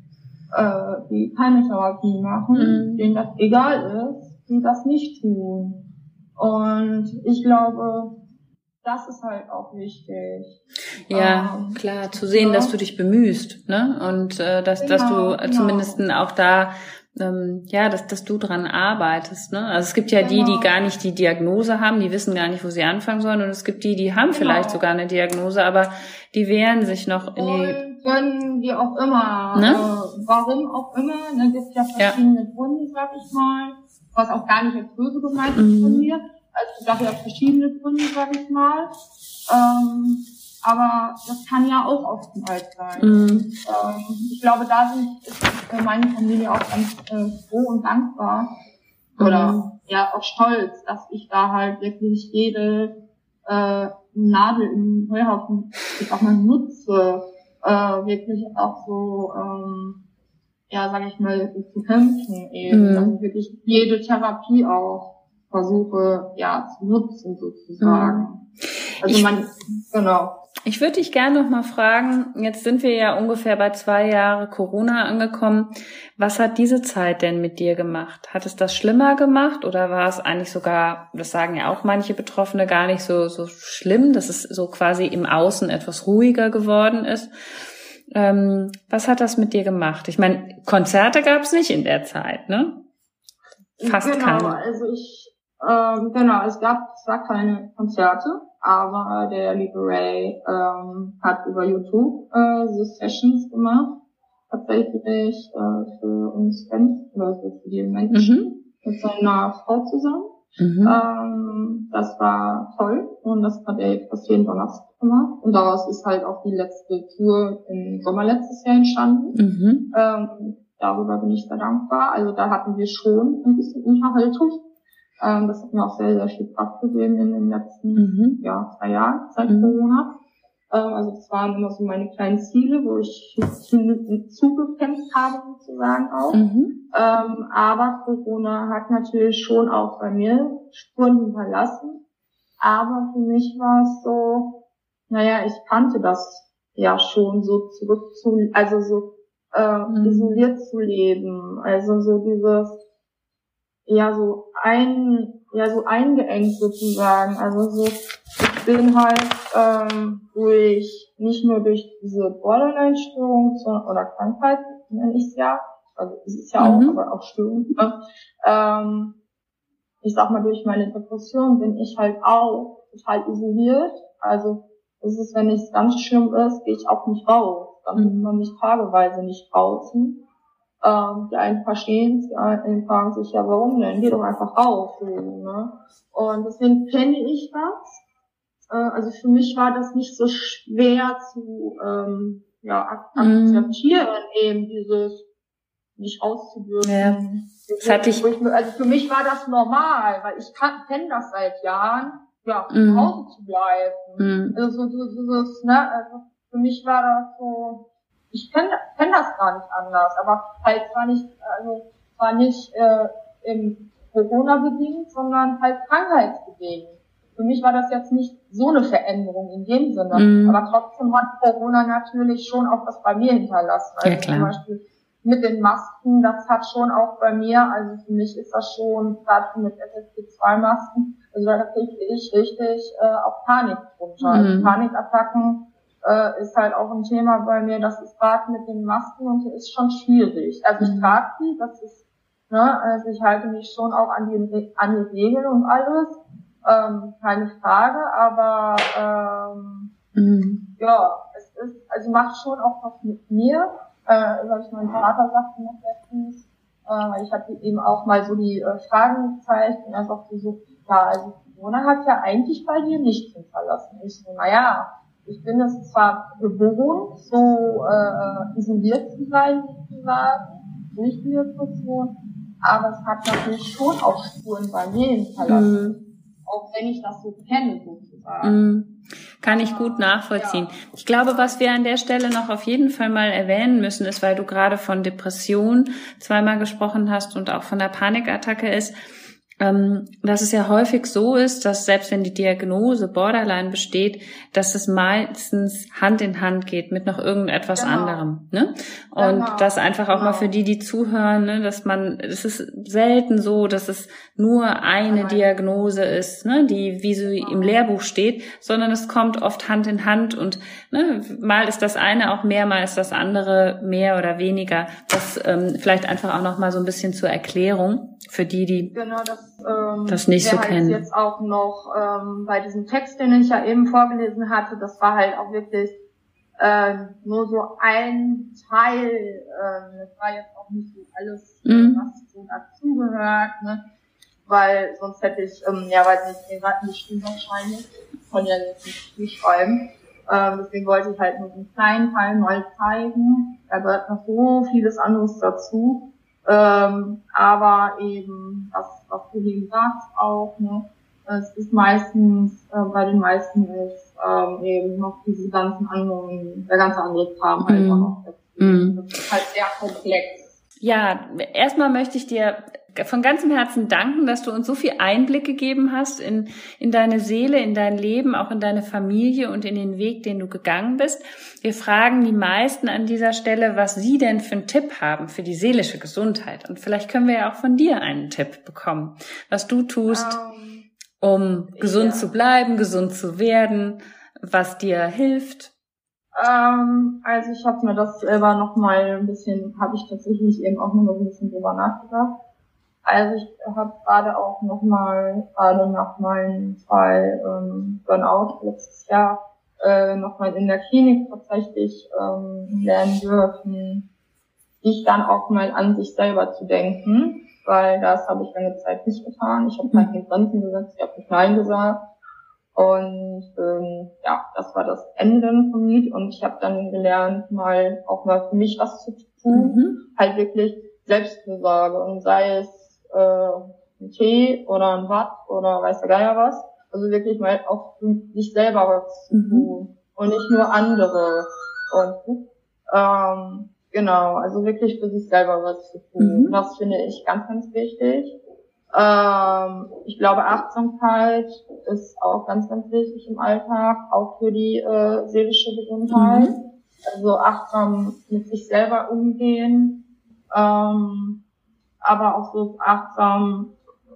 äh, die keine Therapie machen, mhm. denen das egal ist, die das nicht tun. Und ich glaube, das ist halt auch wichtig. Ja, ähm, klar, zu sehen, ja. dass du dich bemühst, ne? Und äh, dass, genau, dass du genau. zumindest auch da ähm, ja, dass, dass du dran arbeitest. Ne? Also es gibt ja genau. die, die gar nicht die Diagnose haben, die wissen gar nicht, wo sie anfangen sollen. Und es gibt die, die haben genau. vielleicht sogar eine Diagnose, aber die wehren sich noch in die. Können, wie auch immer. Ne? Äh, warum auch immer. Da ne, gibt ja verschiedene ja. Gründe, sag ich mal. Was auch gar nicht als böse gemeint ist mhm. von mir. Also es gab ja verschiedene Gründe, sag ich mal. Ähm, aber das kann ja auch oftmals sein. Mhm. Ähm, ich glaube, da sind, ist meine Familie auch ganz äh, froh und dankbar oder mhm. ja auch stolz, dass ich da halt wirklich jede äh, Nadel im Heuhaufen, ich auch mal nutze, äh, wirklich auch so, ähm, ja, sage ich mal, zu kämpfen eben. Mhm. Also wirklich jede Therapie auch versuche, ja, zu nutzen sozusagen. Mhm. Also ich, man, genau. Ich würde dich gerne noch mal fragen, jetzt sind wir ja ungefähr bei zwei Jahre Corona angekommen. Was hat diese Zeit denn mit dir gemacht? Hat es das schlimmer gemacht oder war es eigentlich sogar, das sagen ja auch manche Betroffene, gar nicht so, so schlimm, dass es so quasi im Außen etwas ruhiger geworden ist? Ähm, was hat das mit dir gemacht? Ich meine, Konzerte gab es nicht in der Zeit, ne? Fast genau, keine. Also ich, ähm, genau, es gab zwar keine Konzerte, aber der liebe Ray ähm, hat über YouTube äh, so Sessions gemacht, tatsächlich äh, für uns Fans oder für die Menschen mhm. mit seiner Frau zusammen. Mhm. Ähm, das war toll und das hat er fast jeden Donnerstag gemacht. Und daraus ist halt auch die letzte Tour im Sommer letztes Jahr entstanden. Mhm. Ähm, darüber bin ich sehr dankbar. Also da hatten wir schon ein bisschen Unterhaltung ähm, das hat mir auch sehr, sehr viel Kraft gegeben in den letzten mhm. ja, zwei Jahren seit mhm. Corona. Ähm, also das waren immer so meine kleinen Ziele, wo ich zugekämpft habe sozusagen auch. Mhm. Ähm, aber Corona hat natürlich schon auch bei mir Spuren hinterlassen. Aber für mich war es so, naja, ich kannte das ja schon so zurück zu, also so äh, mhm. isoliert zu leben. Also so dieses ja so ein, ja so eingeengt sozusagen. Also so, ich bin halt ähm, durch nicht nur durch diese Borderline-Störung oder Krankheit, nenne ich es ja, also es ist ja auch, mhm. aber auch Störung, ne? ähm, ich sag mal, durch meine Depression bin ich halt auch total isoliert. Also das ist, wenn es ganz schlimm ist, gehe ich auch nicht raus. Dann mhm. ist man mich tageweise nicht draußen. Ähm, die einen verstehen die einen fragen sich, ja, warum denn? Geh doch einfach raus. Ne? Und deswegen kenne ich das. Äh, also für mich war das nicht so schwer zu ähm, ja, mhm. akzeptieren, mm. eben dieses nicht auszudrücken. Ja. Das hatte ich also für mich war das normal, weil ich kenne das seit Jahren, ja, mm. zu Hause zu bleiben. Mm. Also so, so, so, so, ne, also für mich war das so, ich kenne kenn das gar nicht anders, aber halt zwar nicht, also zwar nicht äh, im Corona bedingt, sondern halt krankheitsbedingt. Für mich war das jetzt nicht so eine Veränderung in dem Sinne, mm. aber trotzdem hat Corona natürlich schon auch was bei mir hinterlassen. Also ja, zum Beispiel mit den Masken, das hat schon auch bei mir, also für mich ist das schon, gerade mit FFP2-Masken, Also da kriege ich richtig äh, auch Panik drunter. Also mhm. Also Panikattacken äh, ist halt auch ein Thema bei mir. Das ist gerade mit den Masken und so ist schon schwierig. Also ich trage die, das ist, ne, also ich halte mich schon auch an die, an die Regeln und alles. Ähm, keine Frage, aber ähm, mhm. ja, es ist, also macht schon auch was mit mir. Äh, sag ich, mein Vater sagte noch letztens, äh, ich habe eben auch mal so die äh, Fragen gezeigt und er sagte so, ja, also Corona hat ja eigentlich bei dir nicht hinterlassen. Ich so, naja, ich bin es zwar gewohnt, so äh, isoliert zu sein, sozusagen, durch die Depression, aber es hat natürlich schon auch Spuren bei mir hinterlassen. Mhm. Auch wenn ich das so kenne, sozusagen. Mhm. Kann ich gut nachvollziehen. Ja. Ich glaube, was wir an der Stelle noch auf jeden Fall mal erwähnen müssen, ist, weil du gerade von Depression zweimal gesprochen hast und auch von der Panikattacke ist, ähm, dass es ja häufig so ist, dass selbst wenn die Diagnose Borderline besteht, dass es meistens Hand in Hand geht mit noch irgendetwas genau. anderem. Ne? Und genau. das einfach auch genau. mal für die, die zuhören, ne, dass man, es ist selten so, dass es nur eine Diagnose ist, ne, die wie so im Lehrbuch steht, sondern es kommt oft Hand in Hand und ne, mal ist das eine auch mehr, mal ist das andere mehr oder weniger. Das ähm, vielleicht einfach auch noch mal so ein bisschen zur Erklärung für die, die genau, das, ähm, das nicht so halt kennen. jetzt auch noch ähm, bei diesem Text, den ich ja eben vorgelesen hatte, das war halt auch wirklich äh, nur so ein Teil. Äh, das war jetzt auch nicht so alles, mhm. was so dazugehört. Ne? weil sonst hätte ich, ähm, ja, weiß nicht, den Ratten bestimmt wahrscheinlich, von ja jetzt nicht viel schreiben. Ähm, deswegen wollte ich halt nur einen kleinen Teil neu zeigen. Da gehört noch so vieles anderes dazu. Ähm, aber eben, was, was du eben sagst auch, ne, es ist meistens, äh, bei den meisten ist ähm, eben noch diese ganzen anderen, der ganze andere Kram halt mm. noch. Mm. Das ist halt sehr komplex. Ja, erstmal möchte ich dir von ganzem Herzen danken, dass du uns so viel Einblick gegeben hast in, in deine Seele, in dein Leben, auch in deine Familie und in den Weg, den du gegangen bist. Wir fragen die meisten an dieser Stelle, was sie denn für einen Tipp haben für die seelische Gesundheit. Und vielleicht können wir ja auch von dir einen Tipp bekommen, was du tust, um, um gesund ja. zu bleiben, gesund zu werden, was dir hilft. Ähm, also ich habe mir das selber noch mal ein bisschen, habe ich tatsächlich eben auch nur ein bisschen drüber nachgedacht also ich habe gerade auch nochmal, gerade nach meinem Fall ähm, Burnout letztes Jahr, äh, nochmal in der Klinik tatsächlich ähm, lernen dürfen, sich dann auch mal an sich selber zu denken, weil das habe ich lange Zeit nicht getan. Ich habe mhm. keine Grenzen gesetzt, ich habe nicht Nein gesagt. Und ähm, ja, das war das Ende vom Lied und ich habe dann gelernt, mal auch mal für mich was zu tun, mhm. halt wirklich Selbstfürsorge und sei es äh, einen Tee oder ein Bad oder weiß der Geier was. Also wirklich mal auch für sich selber was zu mhm. tun und nicht nur andere. Und ähm, genau, also wirklich für sich selber was zu tun. Mhm. Das finde ich ganz, ganz wichtig. Ähm, ich glaube, Achtsamkeit ist auch ganz, ganz wichtig im Alltag, auch für die äh, seelische Gesundheit. Mhm. Also achtsam mit sich selber umgehen. Ähm, aber auch so achtsam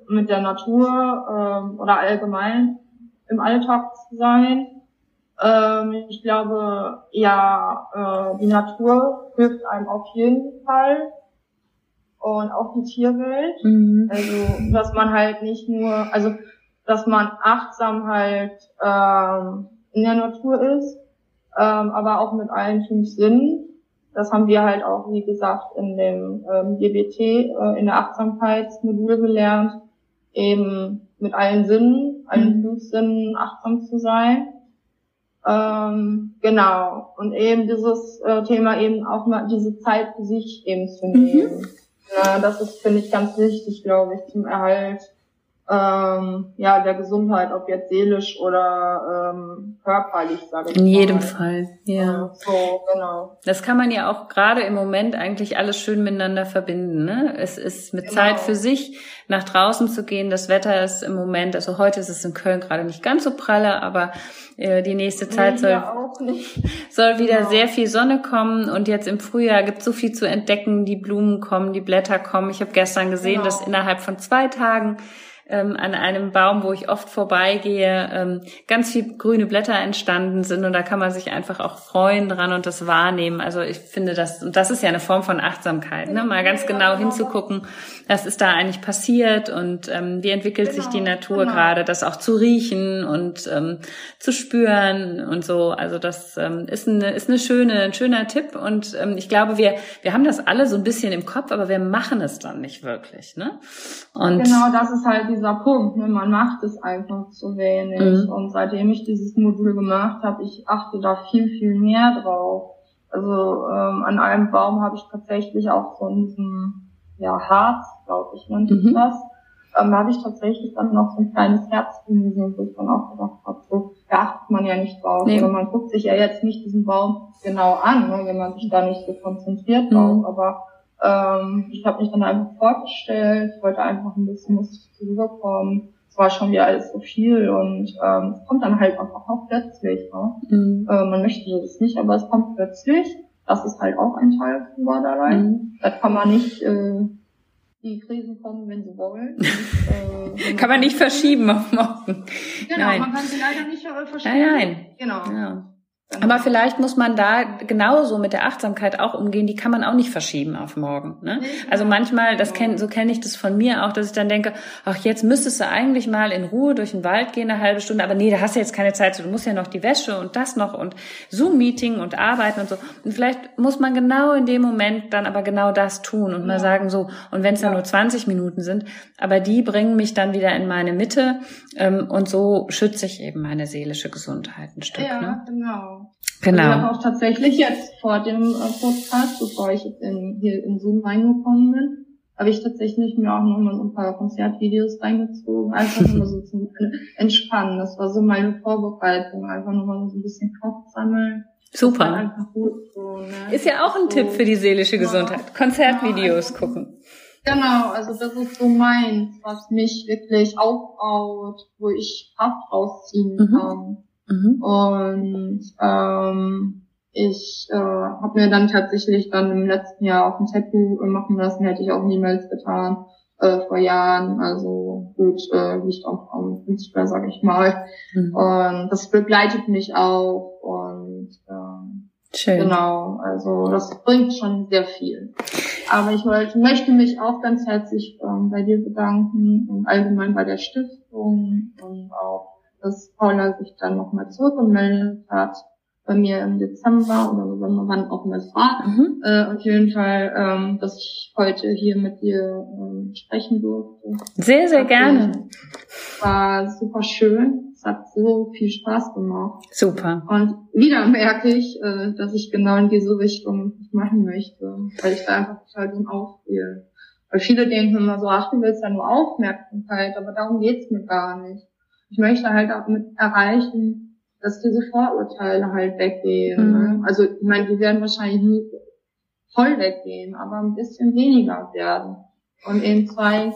mit der Natur ähm, oder allgemein im Alltag zu sein. Ähm, ich glaube, ja, äh, die Natur hilft einem auf jeden Fall und auch die Tierwelt. Mhm. Also, dass man halt nicht nur, also, dass man achtsam halt ähm, in der Natur ist, ähm, aber auch mit allen fünf Sinnen. Das haben wir halt auch, wie gesagt, in dem ähm, DBT, äh, in der Achtsamkeitsmodul gelernt, eben mit allen Sinnen, allen mhm. fünf Sinnen achtsam zu sein. Ähm, genau. Und eben dieses äh, Thema eben auch mal diese Zeit für sich eben zu nehmen. Mhm. Ja, das ist, finde ich, ganz wichtig, glaube ich, zum Erhalt ähm, ja, der Gesundheit, ob jetzt seelisch oder ähm, körperlich, sage ich In jedem Fall, ja. So, genau. Das kann man ja auch gerade im Moment eigentlich alles schön miteinander verbinden. Ne? Es ist mit genau. Zeit für sich, nach draußen zu gehen. Das Wetter ist im Moment, also heute ist es in Köln gerade nicht ganz so pralle, aber äh, die nächste Zeit soll, soll wieder genau. sehr viel Sonne kommen und jetzt im Frühjahr gibt es so viel zu entdecken. Die Blumen kommen, die Blätter kommen. Ich habe gestern gesehen, genau. dass innerhalb von zwei Tagen ähm, an einem Baum, wo ich oft vorbeigehe, ähm, ganz viel grüne Blätter entstanden sind und da kann man sich einfach auch freuen dran und das wahrnehmen. Also ich finde das, und das ist ja eine Form von Achtsamkeit, ne? mal ganz genau hinzugucken, was ist da eigentlich passiert und ähm, wie entwickelt genau, sich die genau, Natur genau. gerade, das auch zu riechen und ähm, zu spüren und so. Also das ähm, ist, eine, ist eine schöne, ein schöner Tipp und ähm, ich glaube, wir, wir haben das alle so ein bisschen im Kopf, aber wir machen es dann nicht wirklich. Ne? Und genau, das ist halt dieser Punkt. Ne? Man macht es einfach zu wenig. Mhm. Und seitdem ich dieses Modul gemacht habe, ich achte da viel, viel mehr drauf. Also ähm, an einem Baum habe ich tatsächlich auch so in diesem ja, Harz, glaube ich, nennt sich mhm. das. Ähm, da habe ich tatsächlich dann noch so ein kleines Herz gesehen, wo ich dann auch gedacht habe, so, da achtet man ja nicht drauf. Nee. Also man guckt sich ja jetzt nicht diesen Baum genau an, ne, wenn man sich da nicht so konzentriert mhm. drauf. Aber ähm, ich habe mich dann einfach vorgestellt, wollte einfach ein bisschen was rüberkommen. Es war schon wieder alles so viel und ähm, es kommt dann halt einfach auch plötzlich. Ne? Mhm. Äh, man möchte das nicht, aber es kommt plötzlich. Das ist halt auch ein Teil von Borderline. Mhm. Das kann man nicht, äh, die Krisen kommen, wenn sie wollen. Und, äh, kann man nicht verschieben auf morgen. Genau, nein. man kann sie leider nicht äh, verschieben. Nein, nein. Genau. Ja. Aber vielleicht muss man da genauso mit der Achtsamkeit auch umgehen. Die kann man auch nicht verschieben auf morgen. Ne? Also manchmal, das kenn, so kenne ich das von mir auch, dass ich dann denke, ach jetzt müsstest du eigentlich mal in Ruhe durch den Wald gehen eine halbe Stunde, aber nee, da hast du jetzt keine Zeit. Du musst ja noch die Wäsche und das noch und Zoom-Meeting und arbeiten und so. Und vielleicht muss man genau in dem Moment dann aber genau das tun und ja. mal sagen so. Und wenn es ja. dann nur 20 Minuten sind, aber die bringen mich dann wieder in meine Mitte ähm, und so schütze ich eben meine seelische Gesundheit ein Stück. Ja, ne? genau. Genau. ich habe auch tatsächlich jetzt vor dem äh, Podcast, bevor ich jetzt in, hier in Zoom reingekommen bin, habe ich tatsächlich mir auch nochmal so ein paar Konzertvideos reingezogen, einfach nur so zum Entspannen. Das war so meine Vorbereitung, einfach nochmal so ein bisschen Kopf sammeln. Super. So, ne? Ist ja auch ein so, Tipp für die seelische genau. Gesundheit. Konzertvideos ja, gucken. Genau, also das ist so meins, was mich wirklich aufbaut, wo ich Kraft rausziehen mhm. kann. Mhm. Und ähm, ich äh, habe mir dann tatsächlich dann im letzten Jahr auch ein Tattoo machen lassen, hätte ich auch niemals getan äh, vor Jahren. Also gut, äh, nicht auch am Künstler, sag ich mal. Mhm. Und das begleitet mich auch und ähm, Schön. Genau, also das bringt schon sehr viel. Aber ich wollte, möchte mich auch ganz herzlich ähm, bei dir bedanken und allgemein bei der Stiftung und auch dass Paula sich dann nochmal zurückgemeldet hat bei mir im Dezember oder November, wann auch immer es war. Mhm. Äh, auf jeden Fall, ähm, dass ich heute hier mit dir ähm, sprechen durfte. Sehr, sehr gerne. War super schön. Es hat so viel Spaß gemacht. Super. Und wieder merke ich, äh, dass ich genau in diese Richtung machen möchte, weil ich da einfach total drin aufgehe. Weil viele denken immer so, ach, du willst ja nur Aufmerksamkeit, aber darum geht's mir gar nicht ich möchte halt auch mit erreichen, dass diese Vorurteile halt weggehen. Ne? Mhm. Ne? Also ich meine, die werden wahrscheinlich nie voll weggehen, aber ein bisschen weniger werden. Und eben zeigt,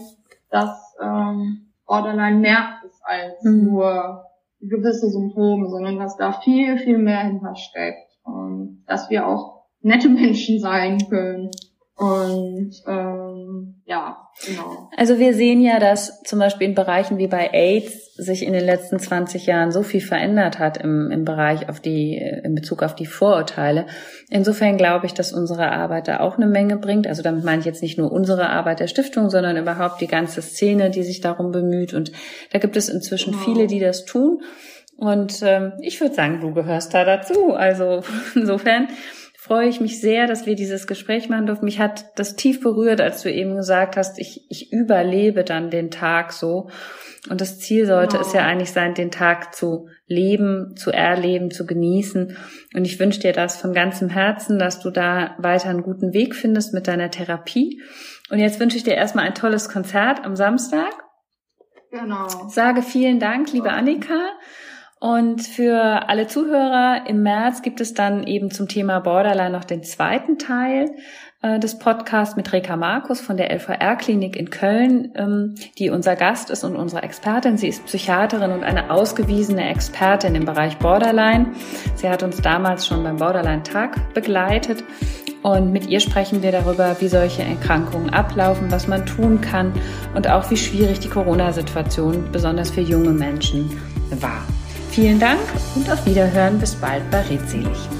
dass ähm, Borderline mehr ist als mhm. nur gewisse Symptome, sondern dass da viel, viel mehr hintersteckt. Und dass wir auch nette Menschen sein können. Und ähm, ja, genau. Also wir sehen ja, dass zum Beispiel in Bereichen wie bei AIDS sich in den letzten 20 Jahren so viel verändert hat im, im Bereich auf die, in Bezug auf die Vorurteile. Insofern glaube ich, dass unsere Arbeit da auch eine Menge bringt. Also damit meine ich jetzt nicht nur unsere Arbeit der Stiftung, sondern überhaupt die ganze Szene, die sich darum bemüht. Und da gibt es inzwischen genau. viele, die das tun. Und ähm, ich würde sagen, du gehörst da dazu. Also insofern freue ich mich sehr, dass wir dieses Gespräch machen durften. Mich hat das tief berührt, als du eben gesagt hast, ich, ich überlebe dann den Tag so. Und das Ziel sollte oh. es ja eigentlich sein, den Tag zu leben, zu erleben, zu genießen. Und ich wünsche dir das von ganzem Herzen, dass du da weiter einen guten Weg findest mit deiner Therapie. Und jetzt wünsche ich dir erstmal ein tolles Konzert am Samstag. Genau. Sage vielen Dank, liebe Annika. Und für alle Zuhörer im März gibt es dann eben zum Thema Borderline noch den zweiten Teil äh, des Podcasts mit Reka Markus von der LVR-Klinik in Köln, ähm, die unser Gast ist und unsere Expertin. Sie ist Psychiaterin und eine ausgewiesene Expertin im Bereich Borderline. Sie hat uns damals schon beim Borderline-Tag begleitet Und mit ihr sprechen wir darüber, wie solche Erkrankungen ablaufen, was man tun kann und auch wie schwierig die Corona-Situation besonders für junge Menschen war. Vielen Dank und auf Wiederhören. Bis bald bei Redselig.